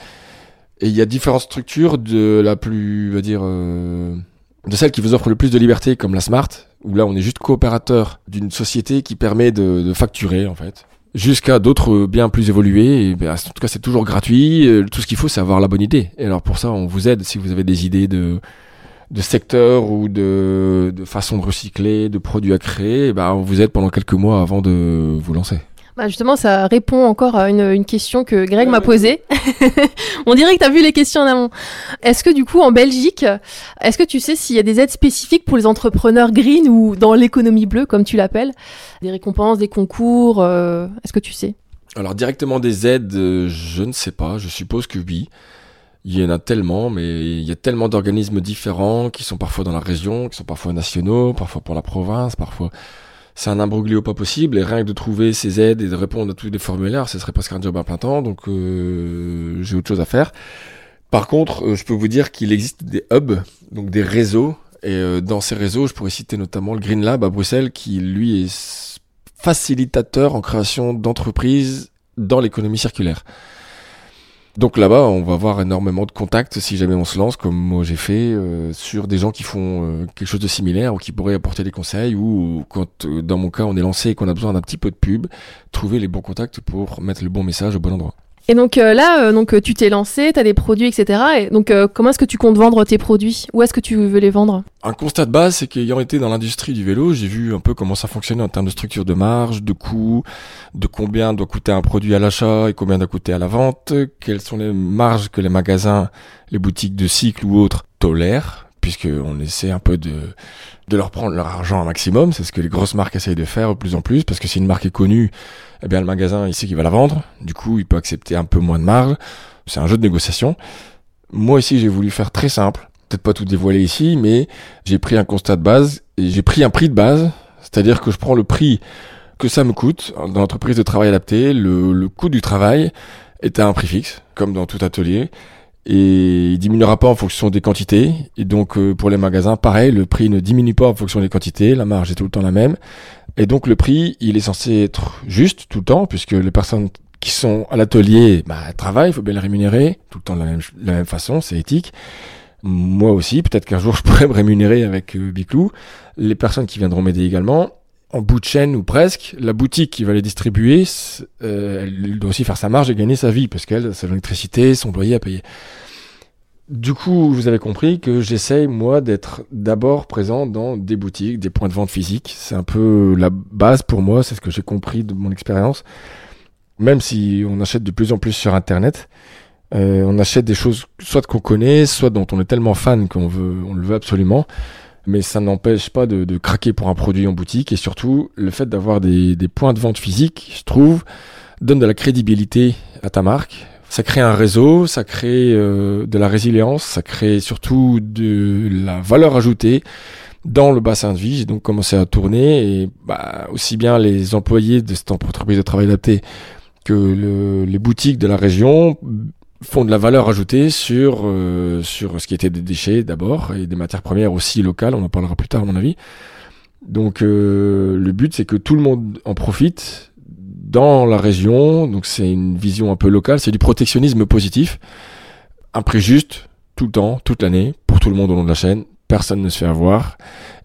Et il y a différentes structures de la plus, va dire, euh, de celles qui vous offrent le plus de liberté, comme la Smart, où là on est juste coopérateur d'une société qui permet de, de facturer en fait, jusqu'à d'autres bien plus évolués. Et ben, en tout cas, c'est toujours gratuit. Euh, Tout ce qu'il faut, c'est avoir la bonne idée. Et alors pour ça, on vous aide si vous avez des idées de de secteur ou de, de façon de recycler, de produits à créer, ben, on vous aide pendant quelques mois avant de vous lancer. Bah justement, ça répond encore à une, une question que Greg m'a posée. On dirait que tu as vu les questions en amont. Est-ce que du coup, en Belgique, est-ce que tu sais s'il y a des aides spécifiques pour les entrepreneurs green ou dans l'économie bleue, comme tu l'appelles? Des récompenses, des concours euh, Est-ce que tu sais? Alors directement des aides, euh, je ne sais pas, je suppose que oui. Il y en a tellement, mais il y a tellement d'organismes différents qui sont parfois dans la région, qui sont parfois nationaux, parfois pour la province, parfois c'est un imbroglio pas possible et rien que de trouver ces aides et de répondre à tous les formulaires, ce serait presque un job à plein temps, donc euh, j'ai autre chose à faire. Par contre, euh, je peux vous dire qu'il existe des hubs, donc des réseaux, et euh, dans ces réseaux, je pourrais citer notamment le Green Lab à Bruxelles, qui lui est facilitateur en création d'entreprises dans l'économie circulaire. Donc là-bas, on va avoir énormément de contacts si jamais on se lance, comme moi j'ai fait, euh, sur des gens qui font euh, quelque chose de similaire ou qui pourraient apporter des conseils, ou quand, euh, dans mon cas, on est lancé et qu'on a besoin d'un petit peu de pub, trouver les bons contacts pour mettre le bon message au bon endroit. Et donc euh, là, euh, euh, tu t'es lancé, tu as des produits, etc. Et donc comment est-ce que tu comptes vendre tes produits? Où est-ce que tu veux les vendre? Un constat de base, c'est qu'ayant été dans l'industrie du vélo, j'ai vu un peu comment ça fonctionnait en termes de structure de marge, de coût, de combien doit coûter un produit à l'achat et combien doit coûter à la vente, quelles sont les marges que les magasins, les boutiques de cycle ou autres tolèrent, puisque on essaie un peu de, de leur prendre leur argent un maximum, c'est ce que les grosses marques essayent de faire de plus en plus, parce que si une marque est connue, eh bien le magasin il sait qu'il va la vendre, du coup il peut accepter un peu moins de marge, c'est un jeu de négociation. Moi ici j'ai voulu faire très simple, peut-être pas tout dévoiler ici, mais j'ai pris un constat de base et j'ai pris un prix de base, c'est-à-dire que je prends le prix que ça me coûte dans l'entreprise de travail adapté, le, le coût du travail est à un prix fixe, comme dans tout atelier, et il diminuera pas en fonction des quantités. Et donc euh, pour les magasins, pareil, le prix ne diminue pas en fonction des quantités, la marge est tout le temps la même. Et donc le prix, il est censé être juste tout le temps, puisque les personnes qui sont à l'atelier, bah, travaillent, il faut bien les rémunérer, tout le temps de la même, de la même façon, c'est éthique. Moi aussi, peut-être qu'un jour je pourrais me rémunérer avec euh, Biclou. Les personnes qui viendront m'aider également, en bout de chaîne ou presque, la boutique qui va les distribuer, euh, elle doit aussi faire sa marge et gagner sa vie, parce qu'elle, a son électricité, son loyer à payer. Du coup, vous avez compris que j'essaye, moi, d'être d'abord présent dans des boutiques, des points de vente physiques. C'est un peu la base pour moi, c'est ce que j'ai compris de mon expérience. Même si on achète de plus en plus sur Internet, euh, on achète des choses soit qu'on connaît, soit dont on est tellement fan qu'on veut, on le veut absolument. Mais ça n'empêche pas de, de craquer pour un produit en boutique. Et surtout, le fait d'avoir des, des points de vente physiques, je trouve, donne de la crédibilité à ta marque. Ça crée un réseau, ça crée euh, de la résilience, ça crée surtout de la valeur ajoutée dans le bassin de vie. J'ai donc commencé à tourner et bah, aussi bien les employés de cette entreprise de travail adapté que le- les boutiques de la région font de la valeur ajoutée sur euh, sur ce qui était des déchets d'abord et des matières premières aussi locales. On en parlera plus tard à mon avis. Donc euh, le but c'est que tout le monde en profite dans la région. Donc c'est une vision un peu locale, c'est du protectionnisme positif. Un prix juste tout le temps, toute l'année pour tout le monde au long de la chaîne. personne ne se fait avoir.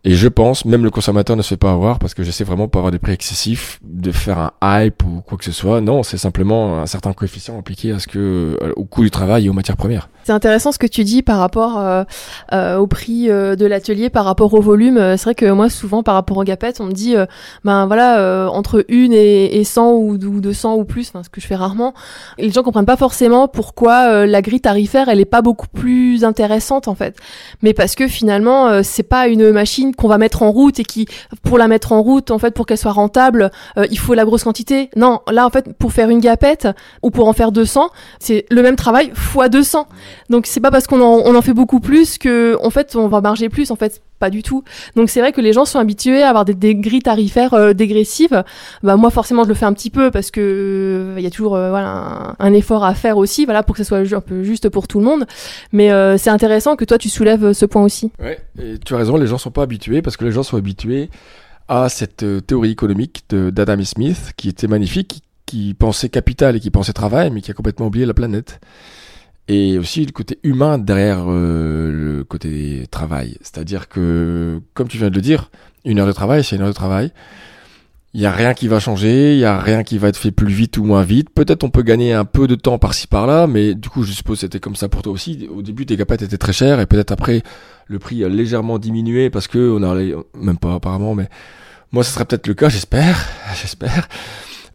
Et je pense, même le consommateur ne se fait pas avoir parce que j'essaie vraiment pas avoir des prix excessifs, de faire un hype ou quoi que ce soit. Non, c'est simplement un certain coefficient appliqué à ce que, euh, au coût du travail et aux matières premières. C'est intéressant ce que tu dis par rapport euh, euh, au prix euh, de l'atelier, par rapport au volume. C'est vrai que moi, souvent, par rapport aux gapettes, on me dit, ben voilà, entre une et, et 100 ou, ou 200 ou plus, ce que je fais rarement, les gens comprennent pas forcément pourquoi la grille tarifaire, elle est pas beaucoup plus intéressante en fait. Mais parce que finalement, c'est pas une machine qu'on va mettre en route et qui, pour la mettre en route, en fait, pour qu'elle soit rentable, il faut la grosse quantité. Non, là, en fait, pour faire une gapette ou pour en faire 200, c'est le même travail fois 200. Donc c'est pas parce qu'on en, fait beaucoup plus que en fait on va marger plus en fait pas du tout. Donc c'est vrai que les gens sont habitués à avoir des, des grilles tarifaires euh, dégressives. Bah moi forcément je le fais un petit peu parce que euh, il y a toujours euh, voilà un, effort à faire aussi voilà pour que ce soit un peu juste pour tout le monde. Mais euh, c'est intéressant que toi tu soulèves ce point aussi. Ouais, et tu as raison, les gens sont pas habitués parce que les gens sont habitués à cette théorie économique d'Adam Smith qui était magnifique, qui pensait capital et qui pensait travail, mais qui a complètement oublié la planète. Et aussi le côté humain derrière euh, le côté travail. C'est-à-dire que, comme tu viens de le dire, une heure de travail, c'est une heure de travail. Il y a rien qui va changer, il y a rien qui va être fait plus vite ou moins vite. Peut-être on peut gagner un peu de temps par-ci par-là, mais du coup, je suppose c'était comme ça pour toi aussi. Au début, tes capettes étaient très chères et peut-être après, le prix a légèrement diminué parce que on a même pas apparemment, mais moi, ce serait peut-être le cas, j'espère, j'espère.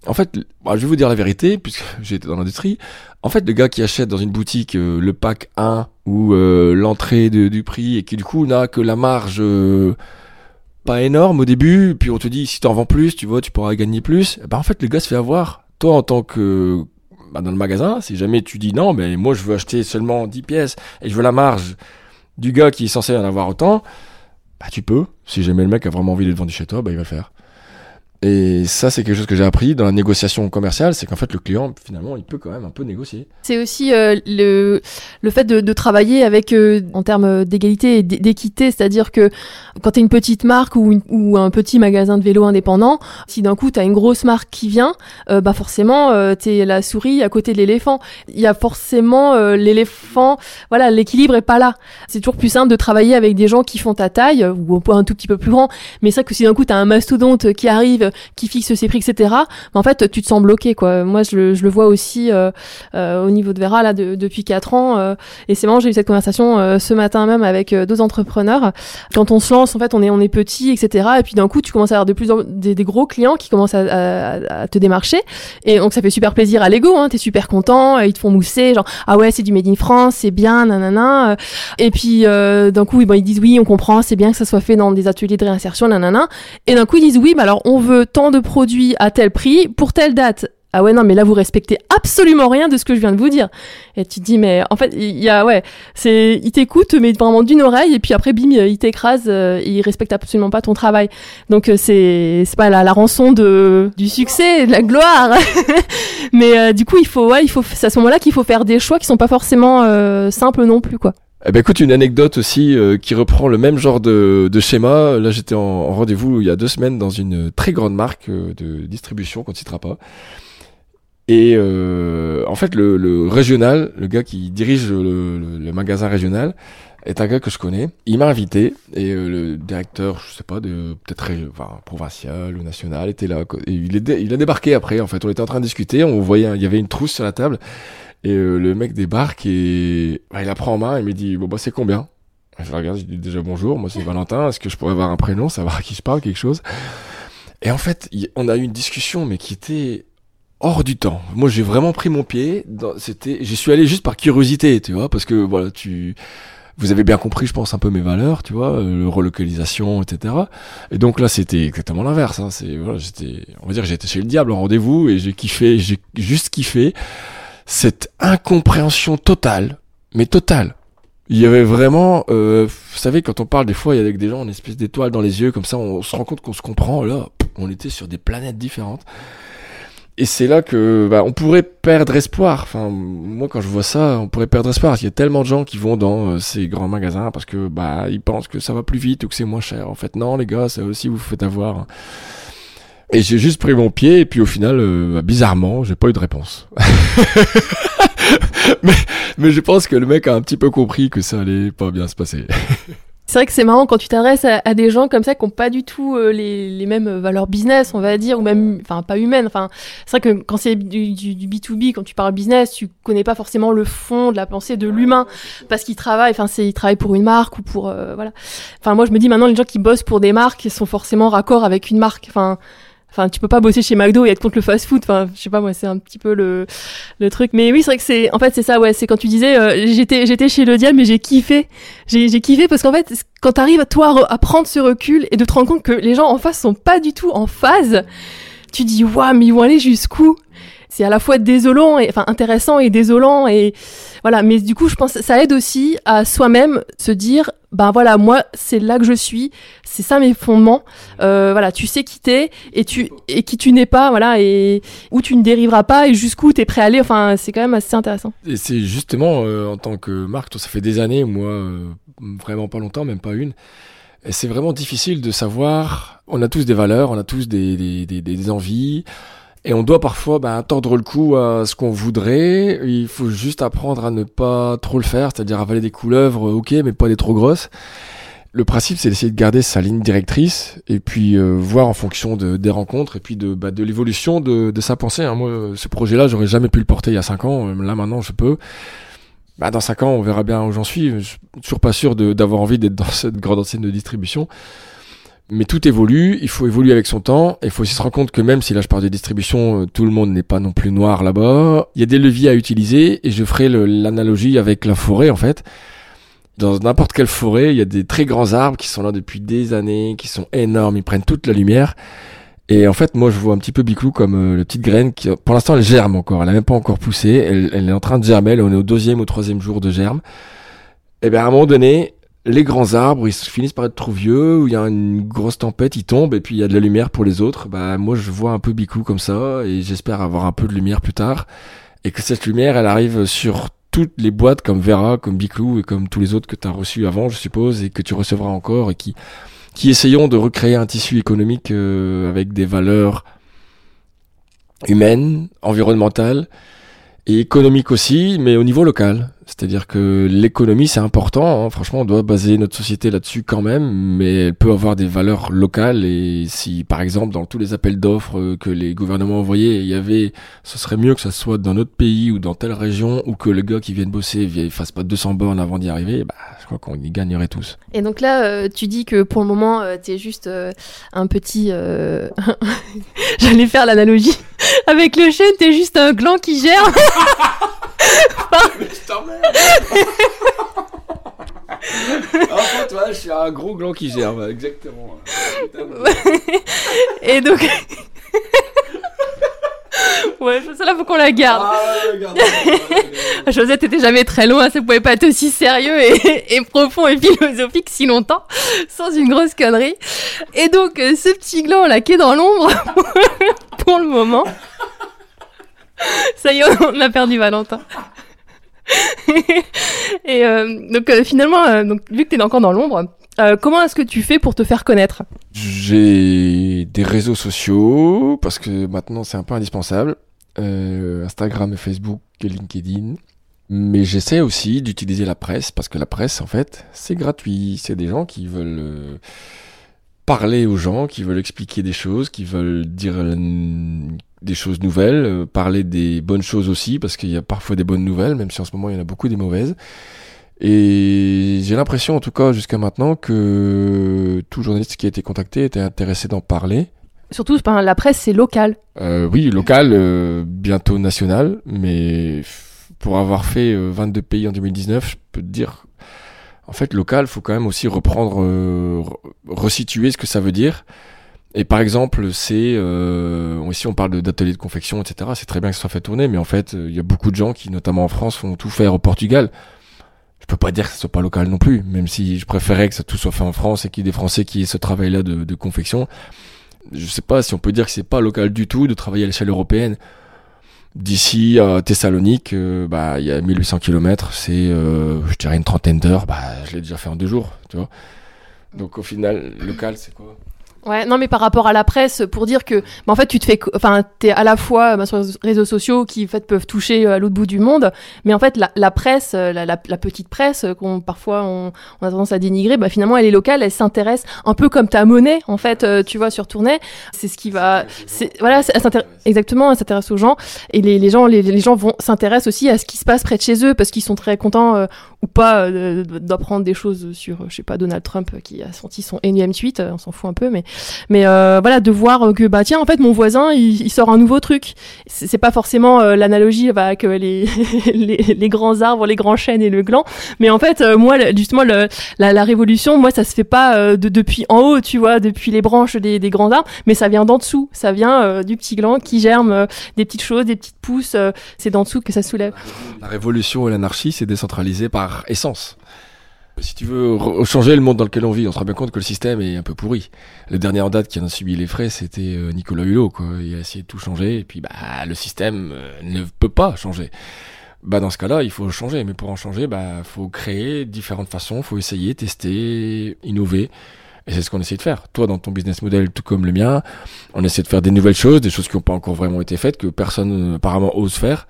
En fait, bah, je vais vous dire la vérité, puisque j'ai été dans l'industrie. En fait, le gars qui achète dans une boutique euh, le pack 1 ou euh, l'entrée du prix et qui du coup n'a que la marge euh, pas énorme au début, puis on te dit si t'en vends plus, tu vois, tu pourras gagner plus. Bah en fait, le gars se fait avoir. Toi, en tant que bah, dans le magasin, si jamais tu dis non, mais moi je veux acheter seulement 10 pièces et je veux la marge du gars qui est censé en avoir autant, bah tu peux. Si jamais le mec a vraiment envie de le vendre chez toi, bah il va le faire. Et ça, c'est quelque chose que j'ai appris dans la négociation commerciale, c'est qu'en fait, le client, finalement, il peut quand même un peu négocier. C'est aussi euh, le, le fait de, de travailler avec euh, en termes d'égalité et d'é- d'équité, c'est-à-dire que quand tu es une petite marque ou, une- ou un petit magasin de vélo indépendant, si d'un coup tu as une grosse marque qui vient, euh, bah forcément euh, tu es la souris à côté de l'éléphant. Il y a forcément euh, l'éléphant, voilà, l'équilibre est pas là. C'est toujours plus simple de travailler avec des gens qui font ta taille ou un tout petit peu plus grand, mais c'est vrai que si d'un coup tu as un mastodonte qui arrive, qui fixe ses prix, etc., bah, en fait tu te sens bloqué quoi. Moi je le, je le vois aussi euh, euh, au niveau de Vera là de- depuis quatre ans euh, et c'est marrant j'ai eu cette conversation ce matin même avec deux entrepreneurs. Quand on se lance en fait on est on est petit etc et puis d'un coup tu commences à avoir de plus en des, gros clients qui commencent à, à- à te démarcher. Et donc ça fait super plaisir à l'ego hein, t'es super content ils te font mousser genre ah ouais c'est du made in France c'est bien nanana et puis euh, d'un coup ils, bon, ils disent oui on comprend c'est bien que ça soit fait dans des ateliers de réinsertion nanana et d'un coup ils disent oui mais alors on veut tant de produits à tel prix pour telle date. Ah ouais non mais là vous respectez absolument rien de ce que je viens de vous dire. Et tu te dis mais en fait il y a ouais c'est il t'écoute mais vraiment d'une oreille et puis après bim il t'écrase euh, il respecte absolument pas ton travail. Donc euh, c'est c'est pas la, la rançon de du succès de la gloire. Mais euh, du coup il faut ouais il faut c'est à ce moment-là qu'il faut faire des choix qui sont pas forcément euh, simples non plus quoi Eh ben écoute, une anecdote aussi euh, qui reprend le même genre de, de schéma. Là, j'étais en, en rendez-vous il y a deux semaines dans une très grande marque euh, de distribution qu'on ne citera pas. Et euh, en fait, le, le régional, le gars qui dirige le, le- le magasin régional, est un gars que je connais. Il m'a invité et euh, le directeur, je sais pas, de peut-être enfin, provincial ou national, était là. il, est il a débarqué après. En fait, on était en train de discuter. On voyait, il y avait une trousse sur la table. Et euh, le mec débarque et bah, il la prend en main et me dit bon bah c'est combien? Je le regarde, je dis déjà bonjour, moi c'est Valentin, est-ce que je pourrais avoir un prénom, savoir à qui je parle, quelque chose? Et en fait, on a eu une discussion mais qui était hors du temps. Moi j'ai vraiment pris mon pied, c'était j'y suis allé juste par curiosité, tu vois, parce que voilà, tu vous avez bien compris, je pense, un peu mes valeurs, tu vois, euh, relocalisation, etc. Et donc là, c'était exactement l'inverse. Hein. C'est voilà, j'étais, on va dire, j'étais chez le diable en rendez-vous et j'ai kiffé, j'ai juste kiffé cette incompréhension totale, mais totale. Il y avait vraiment, euh, vous savez, quand on parle des fois, il y a avec des gens une espèce d'étoile dans les yeux, comme ça, on se rend compte qu'on se comprend. Là, on était sur des planètes différentes. Et c'est là que, bah, on pourrait perdre espoir. Enfin, moi, quand je vois ça, on pourrait perdre espoir. Il y a tellement de gens qui vont dans euh, ces grands magasins parce que, bah, ils pensent que ça va plus vite ou que c'est moins cher. En fait, non, les gars, ça aussi vous faites avoir. Et j'ai juste pris mon pied et puis au final, euh, bah, bizarrement, j'ai pas eu de réponse. mais, mais je pense que le mec a un petit peu compris que ça allait pas bien se passer. C'est vrai que c'est marrant quand tu t'adresses à, des gens comme ça qui n'ont pas du tout euh, les, les, mêmes valeurs business, on va dire, ou même, enfin, pas humaines. Enfin, c'est vrai que quand c'est du, du, du, B2B, quand tu parles business, tu connais pas forcément le fond de la pensée de l'humain, parce qu'ils travaillent, enfin, c'est, ils travaillent pour une marque ou pour, euh, voilà. Enfin, moi, je me dis maintenant, les gens qui bossent pour des marques sont forcément raccord avec une marque. Enfin, Enfin, tu peux pas bosser chez McDo et être contre le fast-food. Enfin, je sais pas moi, c'est un petit peu le le truc. Mais oui, c'est vrai que c'est en fait c'est ça. Ouais, c'est quand tu disais euh, j'étais j'étais chez le diable, mais j'ai kiffé. J'ai j'ai kiffé parce qu'en fait, quand t'arrives toi à prendre ce recul et de te rendre compte que les gens en face sont pas du tout en phase, tu dis waouh, mais ils vont aller jusqu'où? C'est à la fois désolant et enfin intéressant et désolant et voilà mais du coup je pense que ça aide aussi à soi-même se dire ben voilà moi c'est là que je suis c'est ça mes fondements euh, voilà tu sais qui t'es et qui tu n'es pas voilà et où tu ne dériveras pas et jusqu'où tu es prêt à aller enfin c'est quand même assez intéressant et c'est justement euh, en tant que marque ça fait des années moi euh, vraiment pas longtemps même pas une et c'est vraiment difficile de savoir on a tous des valeurs on a tous des envies et on doit parfois bah, tordre le cou à ce qu'on voudrait. Il faut juste apprendre à ne pas trop le faire, c'est-à-dire avaler des couleuvres, ok, mais pas des trop grosses. Le principe, c'est d'essayer de garder sa ligne directrice et puis euh, voir en fonction de, des rencontres et puis de, bah, de l'évolution de, sa pensée. Hein. Moi, ce projet-là, j'aurais jamais pu le porter il y a cinq ans. Là, maintenant, je peux. Bah, dans cinq ans, on verra bien où j'en suis. Je suis toujours pas sûr d'avoir envie d'être dans cette grande enseigne de distribution. Mais tout évolue, il faut évoluer avec son temps, il faut aussi se rendre compte que même si là je parle de distribution, euh, tout le monde n'est pas non plus noir là-bas, il y a des leviers à utiliser, et je ferai l'analogie avec la forêt en fait. Dans n'importe quelle forêt, il y a des très grands arbres qui sont là depuis des années, qui sont énormes, ils prennent toute la lumière. Et en fait, moi, je vois un petit peu Biclou comme euh, la petite graine qui, pour l'instant, elle germe encore. Elle a même pas encore poussé. Elle, elle est en train de germer. on est au deuxième ou troisième jour de germe. Et bien, à un moment donné, les grands arbres, ils finissent par être trop vieux, où il y a une grosse tempête, ils tombent, et puis il y a de la lumière pour les autres. Bah, moi, je vois un peu Bicou comme ça, et j'espère avoir un peu de lumière plus tard. Et que cette lumière, elle arrive sur toutes les boîtes comme Vera, comme Biclou, et comme tous les autres que tu as reçus avant, je suppose, et que tu recevras encore, et qui, qui essayons de recréer un tissu économique euh, avec des valeurs humaines, environnementales, et économiques aussi, mais au niveau local. C'est-à-dire que l'économie, c'est important. Hein. Franchement, on doit baser notre société là-dessus quand même, mais elle peut avoir des valeurs locales. Et si, par exemple, dans tous les appels d'offres euh, que les gouvernements envoyaient, il y avait, ce serait mieux que ça soit dans notre pays ou dans telle région, ou que le gars qui vient de bosser ne fasse pas 200 bornes avant d'y arriver, bah, je crois qu'on y gagnerait tous. Et donc là, euh, tu dis que pour le moment, euh, tu es juste un petit... J'allais faire l'analogie. Avec le chêne, t'es juste un gland qui gère. En fait, toi, je suis un gros gland qui germe, exactement. Et donc... Ouais, celle-là, faut qu'on la garde. Ah, Josette était jamais très loin, ça pouvait pas être aussi sérieux et, et, profond et philosophique si longtemps, sans une grosse connerie. Et donc, euh, ce petit gland là qui est dans l'ombre, pour le moment. Ça y est, on a perdu Valentin. et euh, donc euh, finalement, euh, donc, vu que tu encore dans l'ombre, comment est-ce que tu fais pour te faire connaître? J'ai des réseaux sociaux, parce que maintenant c'est un peu indispensable. Instagram et Facebook et LinkedIn. Mais j'essaie aussi d'utiliser la presse, parce que la presse, en fait, c'est gratuit. C'est des gens qui veulent parler aux gens, qui veulent expliquer des choses, qui veulent dire des choses nouvelles, euh, parler des bonnes choses aussi, parce qu'il y a parfois des bonnes nouvelles, même si en ce moment il y en a beaucoup des mauvaises. Et j'ai l'impression, en tout cas jusqu'à maintenant, que tout journaliste qui a été contacté était intéressé d'en parler. Surtout, la presse, c'est local. Euh, oui, local, euh, bientôt national, mais pour avoir fait 22 pays en 2019, je peux te dire, en fait, local, faut quand même aussi reprendre, resituer ce que ça veut dire. Et par exemple, c'est euh, on parle d'ateliers de confection, etc. C'est très bien que ça soit fait tourner, mais en fait, il y a beaucoup de gens qui, notamment en France, font tout faire au Portugal. Je peux pas dire que ce soit pas local non plus, même si je préférais que ça tout soit fait en France et qu'il y ait des Français qui aient ce travail-là de, de, confection. Je sais pas si on peut dire que c'est pas local du tout de travailler à l'échelle européenne. D'ici à Thessalonique, euh, bah il y a 1800 km, c'est euh, je dirais une trentaine d'heures. Bah je l'ai déjà fait en deux jours, tu vois. Donc au final, local, c'est quoi? Ouais, non, mais par rapport à la presse, pour dire que, bah, en fait, tu te fais, enfin, t'es à la fois bah, sur les réseaux sociaux qui, en fait, peuvent toucher euh, à l'autre bout du monde, mais en fait, la, la presse, euh, la, la, la, petite presse, euh, qu'on parfois on, on, a tendance à dénigrer, bah, finalement, elle est locale, elle s'intéresse un peu comme ta monnaie, en fait, tu vois, sur Tournai. C'est ce qui va, c'est, voilà, elle exactement, elle s'intéresse aux gens, et les, les gens, les, les gens vont s'intéressent aussi à ce qui se passe près de chez eux, parce qu'ils sont très contents euh, ou pas euh, d'apprendre des choses sur, je sais pas, Donald Trump qui a senti son énième tweet, on s'en fout un peu, mais mais euh, voilà de voir que bah tiens en fait mon voisin il, sort un nouveau truc. C'est pas forcément euh, l'analogie bah, avec les, les, les grands arbres les grands chênes et le gland. Mais en fait euh, moi justement la, révolution moi ça se fait pas euh, de, depuis en haut tu vois depuis les branches des, des grands arbres mais ça vient d'en dessous. Ça vient du petit gland qui germe des petites choses des petites pousses c'est d'en dessous que ça soulève. La révolution et l'anarchie c'est décentralisé par essence si tu veux changer le monde dans lequel on vit, on se rend bien compte que le système est un peu pourri. Le dernier en date qui en a subi les frais, c'était euh, Nicolas Hulot. Quoi. Il a essayé de tout changer, et puis bah, le système euh, ne peut pas changer. Bah, dans ce cas-là, il faut changer. Mais pour en changer, bah, faut créer différentes façons, faut essayer, tester, innover. Et c'est ce qu'on essaie de faire. Toi, dans ton business model, tout comme le mien, on essaie de faire des nouvelles choses, des choses qui n'ont pas encore vraiment été faites, que personne apparemment ose faire.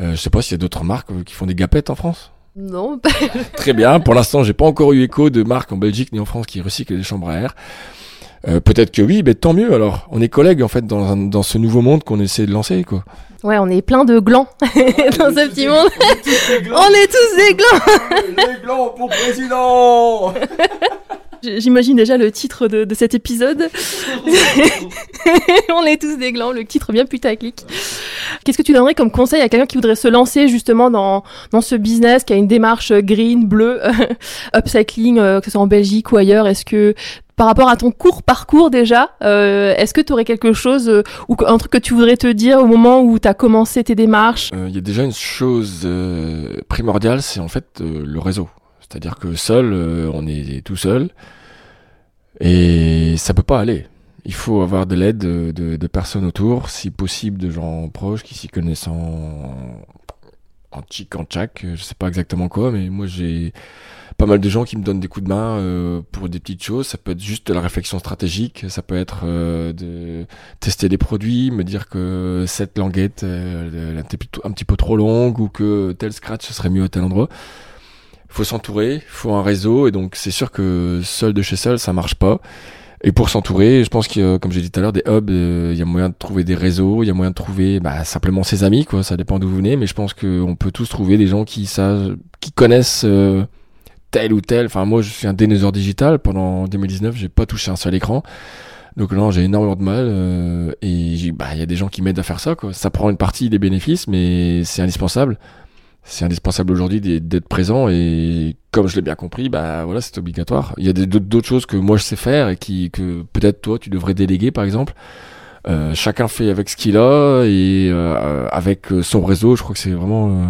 Euh, je sais pas s'il y a d'autres marques qui font des gapettes en France. Non. Très bien. Pour l'instant, j'ai pas encore eu écho de marques en Belgique ni en France qui recyclent des chambres à air. Euh, peut-être que oui, mais tant mieux alors. On est collègues en fait dans, dans ce nouveau monde qu'on essaie de lancer quoi. Ouais, on est plein de glands dans ce petit monde. on est tous des glands. Les glands pour président. J'imagine déjà le titre de, de cet épisode. on est tous des glands, le titre bien putaclic. Qu'est-ce que tu donnerais comme conseil à quelqu'un qui voudrait se lancer justement dans, dans ce business, qui a une démarche green, bleue, upcycling, euh, que ce soit en Belgique ou ailleurs? Est-ce que par rapport à ton court parcours déjà, euh, est-ce que tu aurais quelque chose euh, ou un truc que tu voudrais te dire au moment où tu as commencé tes démarches? Il y a déjà une chose primordiale, c'est en fait le réseau. C'est-à-dire que seul, on est tout seul et ça peut pas aller. Il faut avoir de l'aide de, personnes autour, si possible de gens proches qui s'y connaissent en, en tchic, en tchac, je sais pas exactement quoi, mais moi j'ai pas mal de gens qui me donnent des coups de main euh, pour des petites choses. Ça peut être juste de la réflexion stratégique, ça peut être euh, de tester des produits, me dire que cette languette euh, est un petit peu trop longue ou que tel scratch ce serait mieux à tel endroit. Faut s'entourer, faut un réseau, et donc c'est sûr que seul de chez seul ça marche pas. Et pour s'entourer, je pense que, comme j'ai dit tout à l'heure, des hubs, euh, il y a moyen de trouver des réseaux, il y a moyen de trouver bah, simplement ses amis, quoi. Ça dépend d'où vous venez, mais je pense qu'on peut tous trouver des gens qui savent, qui connaissent euh, tel ou tel. Enfin, moi, je suis un déneuseur digital. Pendant 2019, j'ai pas touché un seul écran. Donc là, j'ai énormément de mal. Euh, et bah, il y a des gens qui m'aident à faire ça, quoi. Ça prend une partie des bénéfices, mais c'est indispensable c'est indispensable aujourd'hui d'être présent et comme je l'ai bien compris, bah voilà, c'est obligatoire. Il y a d'autres choses que moi je sais faire et qui que peut-être toi tu devrais déléguer par exemple. Euh, chacun fait avec ce qu'il a et euh, avec son réseau, je crois que c'est vraiment, euh,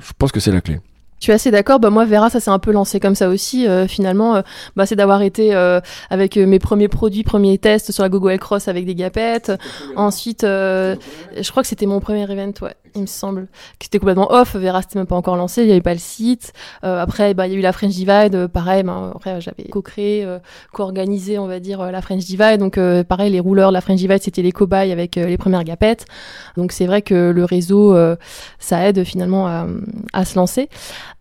je pense que c'est la clé. Je suis assez d'accord. Bah moi, Vera, ça s'est un peu lancé comme ça aussi. Euh, finalement, euh, bah, c'est d'avoir été euh, avec mes premiers produits, premiers tests sur la Google Cross avec des gapettes. Ensuite, je crois que c'était mon premier event, ouais, il me semble. Que c'était complètement off. Vera, c'était même pas encore lancé. Il y avait pas le site. après, bah, il y a eu la French Divide. pareil, bah, après, j'avais co-créé, co-organisé, on va dire, la French Divide. Donc, pareil, les rouleurs la French Divide, c'était les cobayes avec les premières gapettes. Donc, c'est vrai que le réseau, ça aide finalement à, à se lancer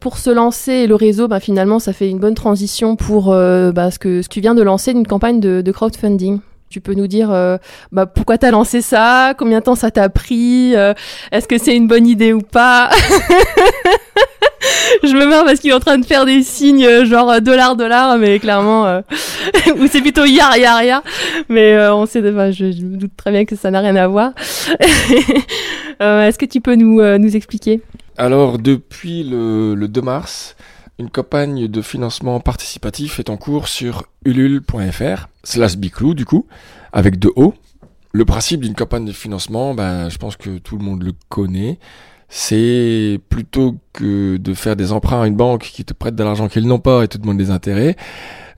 pour se lancer le réseau, bah, finalement, ça fait une bonne transition pour euh, bah, ce, que, ce que tu viens de lancer, une campagne de, de crowdfunding. Tu peux nous dire euh, bah, pourquoi tu as lancé ça, combien de temps ça t'a pris, euh, est-ce que c'est une bonne idée ou pas? Je me marre parce qu'il est en train de faire des signes euh, genre dollar dollar, mais clairement, euh, ou c'est plutôt yar yar yar. Mais euh, on sait, enfin, je, je, me doute très bien que ça n'a rien à voir. est-ce que tu peux nous, nous expliquer? Alors, depuis le, le, 2 mars, une campagne de financement participatif est en cours sur ulule.fr, slash biclou du coup, avec deux O. Le principe d'une campagne de financement, ben, je pense que tout le monde le connaît. C'est plutôt que de faire des emprunts à une banque qui te prête de l'argent qu'ils n'ont pas et te demande des intérêts,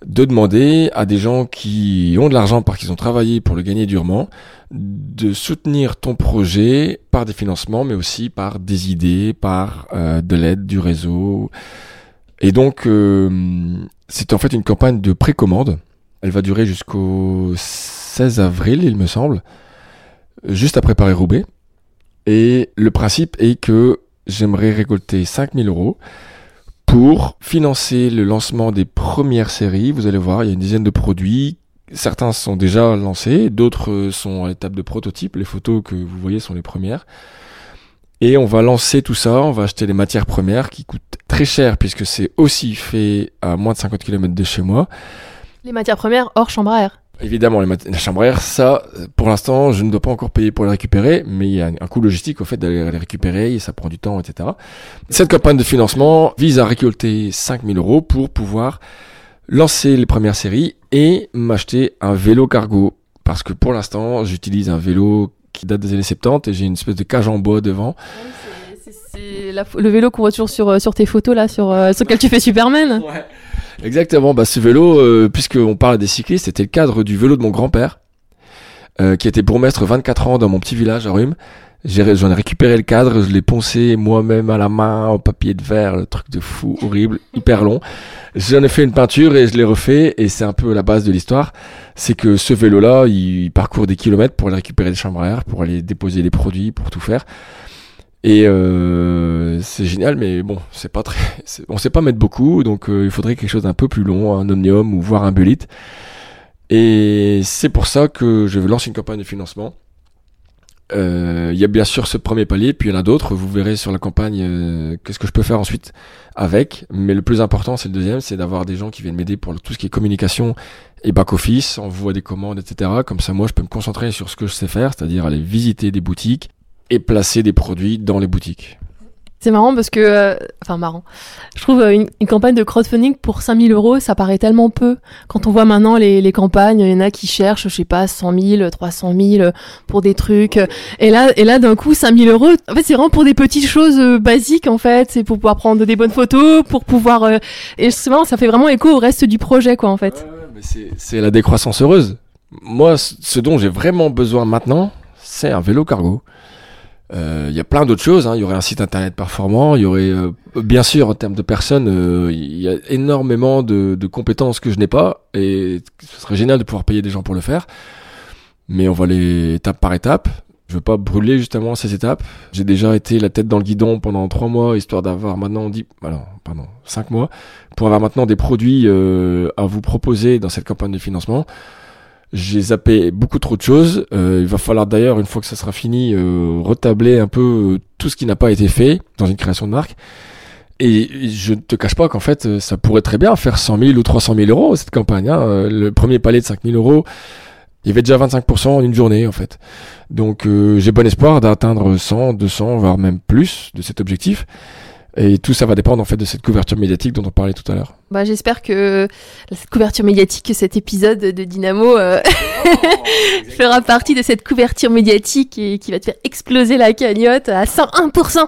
de demander à des gens qui ont de l'argent parce qu'ils ont travaillé pour le gagner durement, de soutenir ton projet par des financements, mais aussi par des idées, par euh, de l'aide du réseau. Et donc, euh, c'est en fait une campagne de précommande. Elle va durer jusqu'au 16 avril, il me semble, juste après Paris-Roubaix. Et le principe est que j'aimerais récolter 5000 euros pour financer le lancement des premières séries. Vous allez voir, il y a une dizaine de produits. Certains sont déjà lancés, d'autres sont à l'étape de prototype. Les photos que vous voyez sont les premières. Et on va lancer tout ça, on va acheter les matières premières qui coûtent très cher puisque c'est aussi fait à moins de 50 km de chez moi. Les matières premières hors chambre à air. Évidemment, les, les chambres à air, ça, pour l'instant, je ne dois pas encore payer pour les récupérer, mais il y a un coût logistique au fait d'aller les récupérer, et ça prend du temps, etc. Cette campagne de financement vise à récolter 5000 euros pour pouvoir lancer les premières séries et m'acheter un vélo cargo. Parce que pour l'instant, j'utilise un vélo qui date des années 70 et j'ai une espèce de cage en bois devant. C'est le vélo qu'on voit toujours sur, euh, sur tes photos là, sur, euh, sur lequel tu fais Superman. Exactement, bah ce vélo, euh, puisqu'on parle des cyclistes, c'était le cadre du vélo de mon grand-père, euh, qui était bourgmestre 24 ans dans mon petit village à Rhume. J'ai- J'en ai, récupéré le cadre, je l'ai poncé moi-même à la main, au papier de verre, le truc de fou, horrible, hyper long. J'en ai fait une peinture et je l'ai refait, et c'est un peu la base de l'histoire. C'est que ce vélo-là, il parcourt des kilomètres pour aller récupérer des chambres à air, pour aller déposer les produits, pour tout faire. Et euh, c'est génial, mais bon, c'est pas très, on sait pas mettre beaucoup, donc euh, il faudrait quelque chose d'un peu plus long, un omnium ou voire un bullet. Et c'est pour ça que je vais lancer une campagne de financement. Euh, Il y a bien sûr ce premier palier, puis il y en a d'autres. Vous verrez sur la campagne euh, qu'est-ce que je peux faire ensuite avec. Mais le plus important, c'est le deuxième, c'est d'avoir des gens qui viennent m'aider pour tout ce qui est communication et back office, envoi des commandes, etc. Comme ça, moi, je peux me concentrer sur ce que je sais faire, c'est-à-dire aller visiter des boutiques et placer des produits dans les boutiques. C'est marrant parce que, euh, enfin marrant, je trouve euh, une, une campagne de crowdfunding pour 5000 euros, ça paraît tellement peu. Quand on voit maintenant les, les campagnes, il y en a qui cherchent, je sais pas, 100 000, 300 000 pour des trucs. Et là, et là d'un coup, 5000 euros, en fait, c'est vraiment pour des petites choses euh, basiques, en fait. C'est pour pouvoir prendre des bonnes photos, pour pouvoir... euh, et marrant, ça fait vraiment écho au reste du projet, quoi, en fait. Ouais, c'est- la décroissance heureuse. Moi, ce dont j'ai vraiment besoin maintenant, c'est un vélo cargo. Euh, Il y a plein d'autres choses. hein. Il y aurait un site internet performant. Il y aurait, euh, bien sûr, en termes de personnes, euh, il y a énormément de, de compétences que je n'ai pas. Et ce serait génial de pouvoir payer des gens pour le faire. Mais on va les étape par étape. Je veux pas brûler justement ces étapes. J'ai déjà été la tête dans le guidon pendant trois mois, histoire d'avoir maintenant dit, alors, pardon, cinq mois, pour avoir maintenant des produits euh, à vous proposer dans cette campagne de financement. J'ai zappé beaucoup trop de choses. Euh, il va falloir d'ailleurs, une fois que ça sera fini, euh, retabler un peu euh, tout ce qui n'a pas été fait dans une création de marque. Et je ne te cache pas qu'en fait, euh, ça pourrait très bien faire 100 000 ou 300 000 euros cette campagne. hein. Euh, Le premier palier de 5 000 euros, il y avait déjà 25% en une journée en fait. Donc euh, j'ai bon espoir d'atteindre 100, 200, voire même plus de cet objectif. Et tout ça va dépendre en fait de cette couverture médiatique dont on parlait tout à l'heure. Bah, j'espère que cette couverture médiatique, cet épisode de Dynamo euh, fera partie de cette couverture médiatique et qui va te faire exploser la cagnotte à 101%.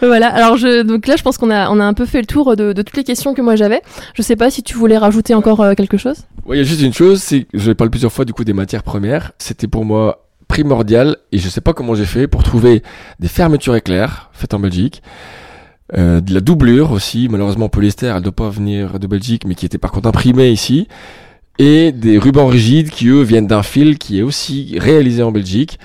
voilà. Alors je, donc là, je pense qu'on a, on a un peu fait le tour de, de toutes les questions que moi j'avais. Je sais pas si tu voulais rajouter encore euh, quelque chose. Ouais, il y a juste une chose, c'est que je parle plusieurs fois du coup des matières premières. C'était pour moi primordial et je sais pas comment j'ai fait pour trouver des fermetures éclairs faites en Belgique. Euh, de la doublure aussi, malheureusement polyester, elle doit pas venir de Belgique, mais qui était par contre imprimée ici. Et des rubans rigides qui eux viennent d'un fil qui est aussi réalisé en Belgique.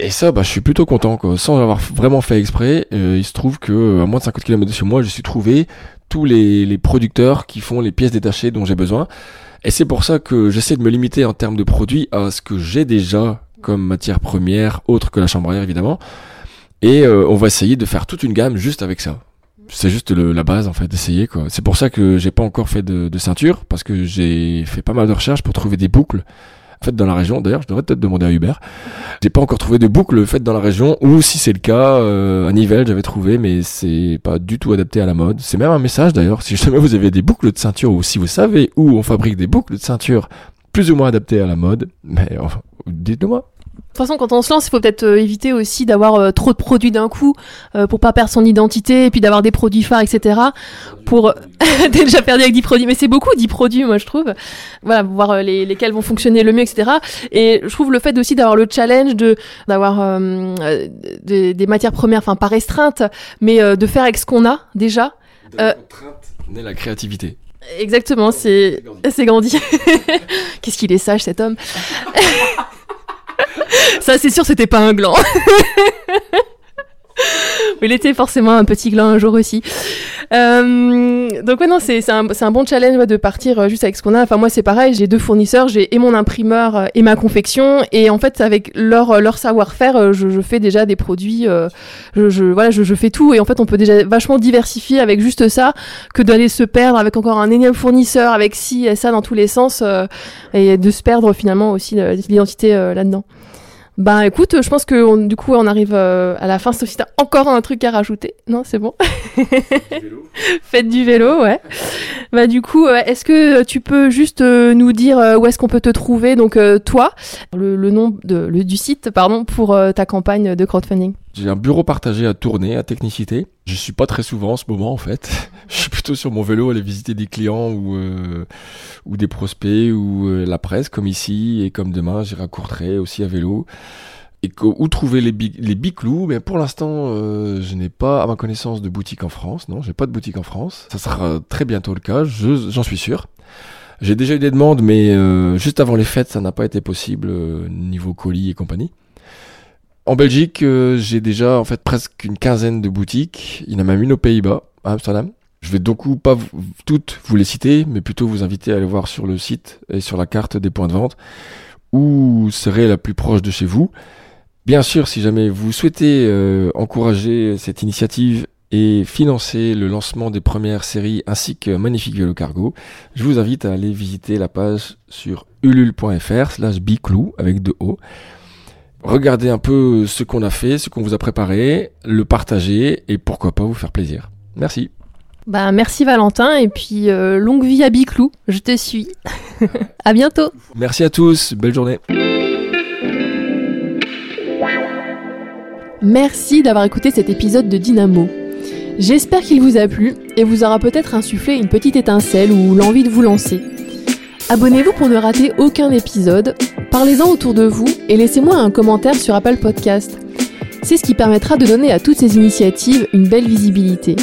Et ça, bah, je suis plutôt content, quoi. Sans avoir vraiment fait exprès, euh, il se trouve que à moins de 50 km de chez moi, je suis trouvé tous les, les producteurs qui font les pièces détachées dont j'ai besoin. Et c'est pour ça que j'essaie de me limiter en termes de produits à ce que j'ai déjà comme matière première, autre que la chambre à évidemment. Et euh, on va essayer de faire toute une gamme juste avec ça. C'est juste le- la base en fait d'essayer quoi. C'est pour ça que j'ai pas encore fait de, de ceinture parce que j'ai fait pas mal de recherches pour trouver des boucles faites dans la région. D'ailleurs, je devrais peut-être demander à Hubert. J'ai pas encore trouvé de boucles faites dans la région ou si c'est le cas, euh, à Nivelles j'avais trouvé, mais c'est pas du tout adapté à la mode. C'est même un message d'ailleurs. Si jamais vous avez des boucles de ceinture ou si vous savez où on fabrique des boucles de ceinture plus ou moins adaptées à la mode, mais enfin, dites-le moi. De toute façon, quand on se lance, il faut peut-être euh, éviter aussi d'avoir euh, trop de produits d'un coup euh, pour pas perdre son identité et puis d'avoir des produits phares, etc. Pour t'es déjà perdu avec 10 produits, mais c'est beaucoup 10 produits, moi je trouve. Voilà, voir euh, les, lesquels vont fonctionner le mieux, etc. Et je trouve le fait aussi d'avoir le challenge de d'avoir euh, euh, des, des matières premières, enfin pas restreintes, mais euh, de faire avec ce qu'on a déjà. Euh, Naît la créativité. Exactement, c'est c'est Gandhi. Qu'est-ce qu'il est sage cet homme. Ça c'est sûr, c'était pas un gland. il était forcément un petit gland un jour aussi. Euh, donc ouais, non, c'est c'est un, c'est un bon challenge ouais, de partir euh, juste avec ce qu'on a. Enfin moi c'est pareil, j'ai deux fournisseurs, j'ai et mon imprimeur euh, et ma confection et en fait avec leur leur savoir-faire, je, je fais déjà des produits. je, je voilà, je, je fais tout et en fait on peut déjà vachement diversifier avec juste ça que d'aller se perdre avec encore un énième fournisseur avec ci et ça dans tous les sens et de se perdre finalement aussi l'identité là-dedans. Ben écoute, je pense que on- du coup on arrive euh, à la fin, sauf si t'as encore un truc à rajouter. Non, c'est bon. Faites du vélo, ouais. Bah du coup, euh, est-ce que tu peux juste euh, nous dire où est-ce qu'on peut te trouver? Donc toi, le, le nom de, le, du site, pardon, pour ta campagne de crowdfunding. J'ai un bureau partagé à Tournai, à Technicité. Je suis pas très souvent en ce moment en fait. Je suis plutôt sur mon vélo aller visiter des clients ou euh, ou des prospects ou euh, la presse comme ici et comme demain j'irai à Courtrai aussi à vélo. Et où trouver les biclous Mais pour l'instant, euh, je n'ai pas à ma connaissance de boutique en France. Non, j'ai pas de boutique en France. Ça sera très bientôt le cas, je- j'en suis sûr. J'ai déjà eu des demandes, mais euh, juste avant les fêtes, ça n'a pas été possible euh, niveau colis et compagnie. En Belgique, euh, j'ai déjà en fait presque une quinzaine de boutiques. Il y en a même une aux Pays-Bas, à Amsterdam. Je vais donc pas toutes vous les citer, mais plutôt vous inviter à aller voir sur le site et sur la carte des points de vente où serait la plus proche de chez vous. Bien sûr, si jamais vous souhaitez euh, encourager cette initiative et financer le lancement des premières séries ainsi que Magnifique Vélo Cargo, je vous invite à aller visiter la page sur ulule.fr slash biclou avec deux O. Regardez un peu ce qu'on a fait, ce qu'on vous a préparé, le partager et pourquoi pas vous faire plaisir. Merci. Bah merci Valentin et puis euh, longue vie à Biclou, je te suis. à bientôt. Merci à tous, belle journée. Merci d'avoir écouté cet épisode de Dynamo. J'espère qu'il vous a plu et vous aura peut-être insufflé une petite étincelle ou l'envie de vous lancer. Abonnez-vous pour ne rater aucun épisode, parlez-en autour de vous et laissez-moi un commentaire sur Apple Podcast. C'est ce qui permettra de donner à toutes ces initiatives une belle visibilité.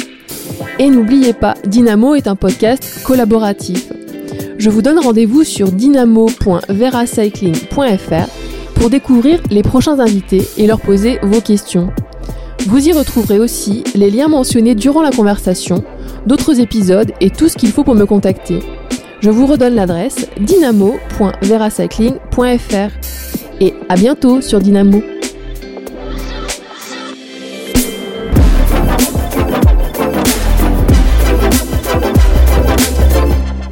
Et n'oubliez pas, Dynamo est un podcast collaboratif. Je vous donne rendez-vous sur dynamo.veracycling.fr pour découvrir les prochains invités et leur poser vos questions. Vous y retrouverez aussi les liens mentionnés durant la conversation, d'autres épisodes et tout ce qu'il faut pour me contacter. Je vous redonne l'adresse dynamo.veracycling.fr et à bientôt sur Dynamo.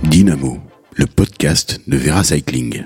Dynamo, le podcast de Vera Cycling.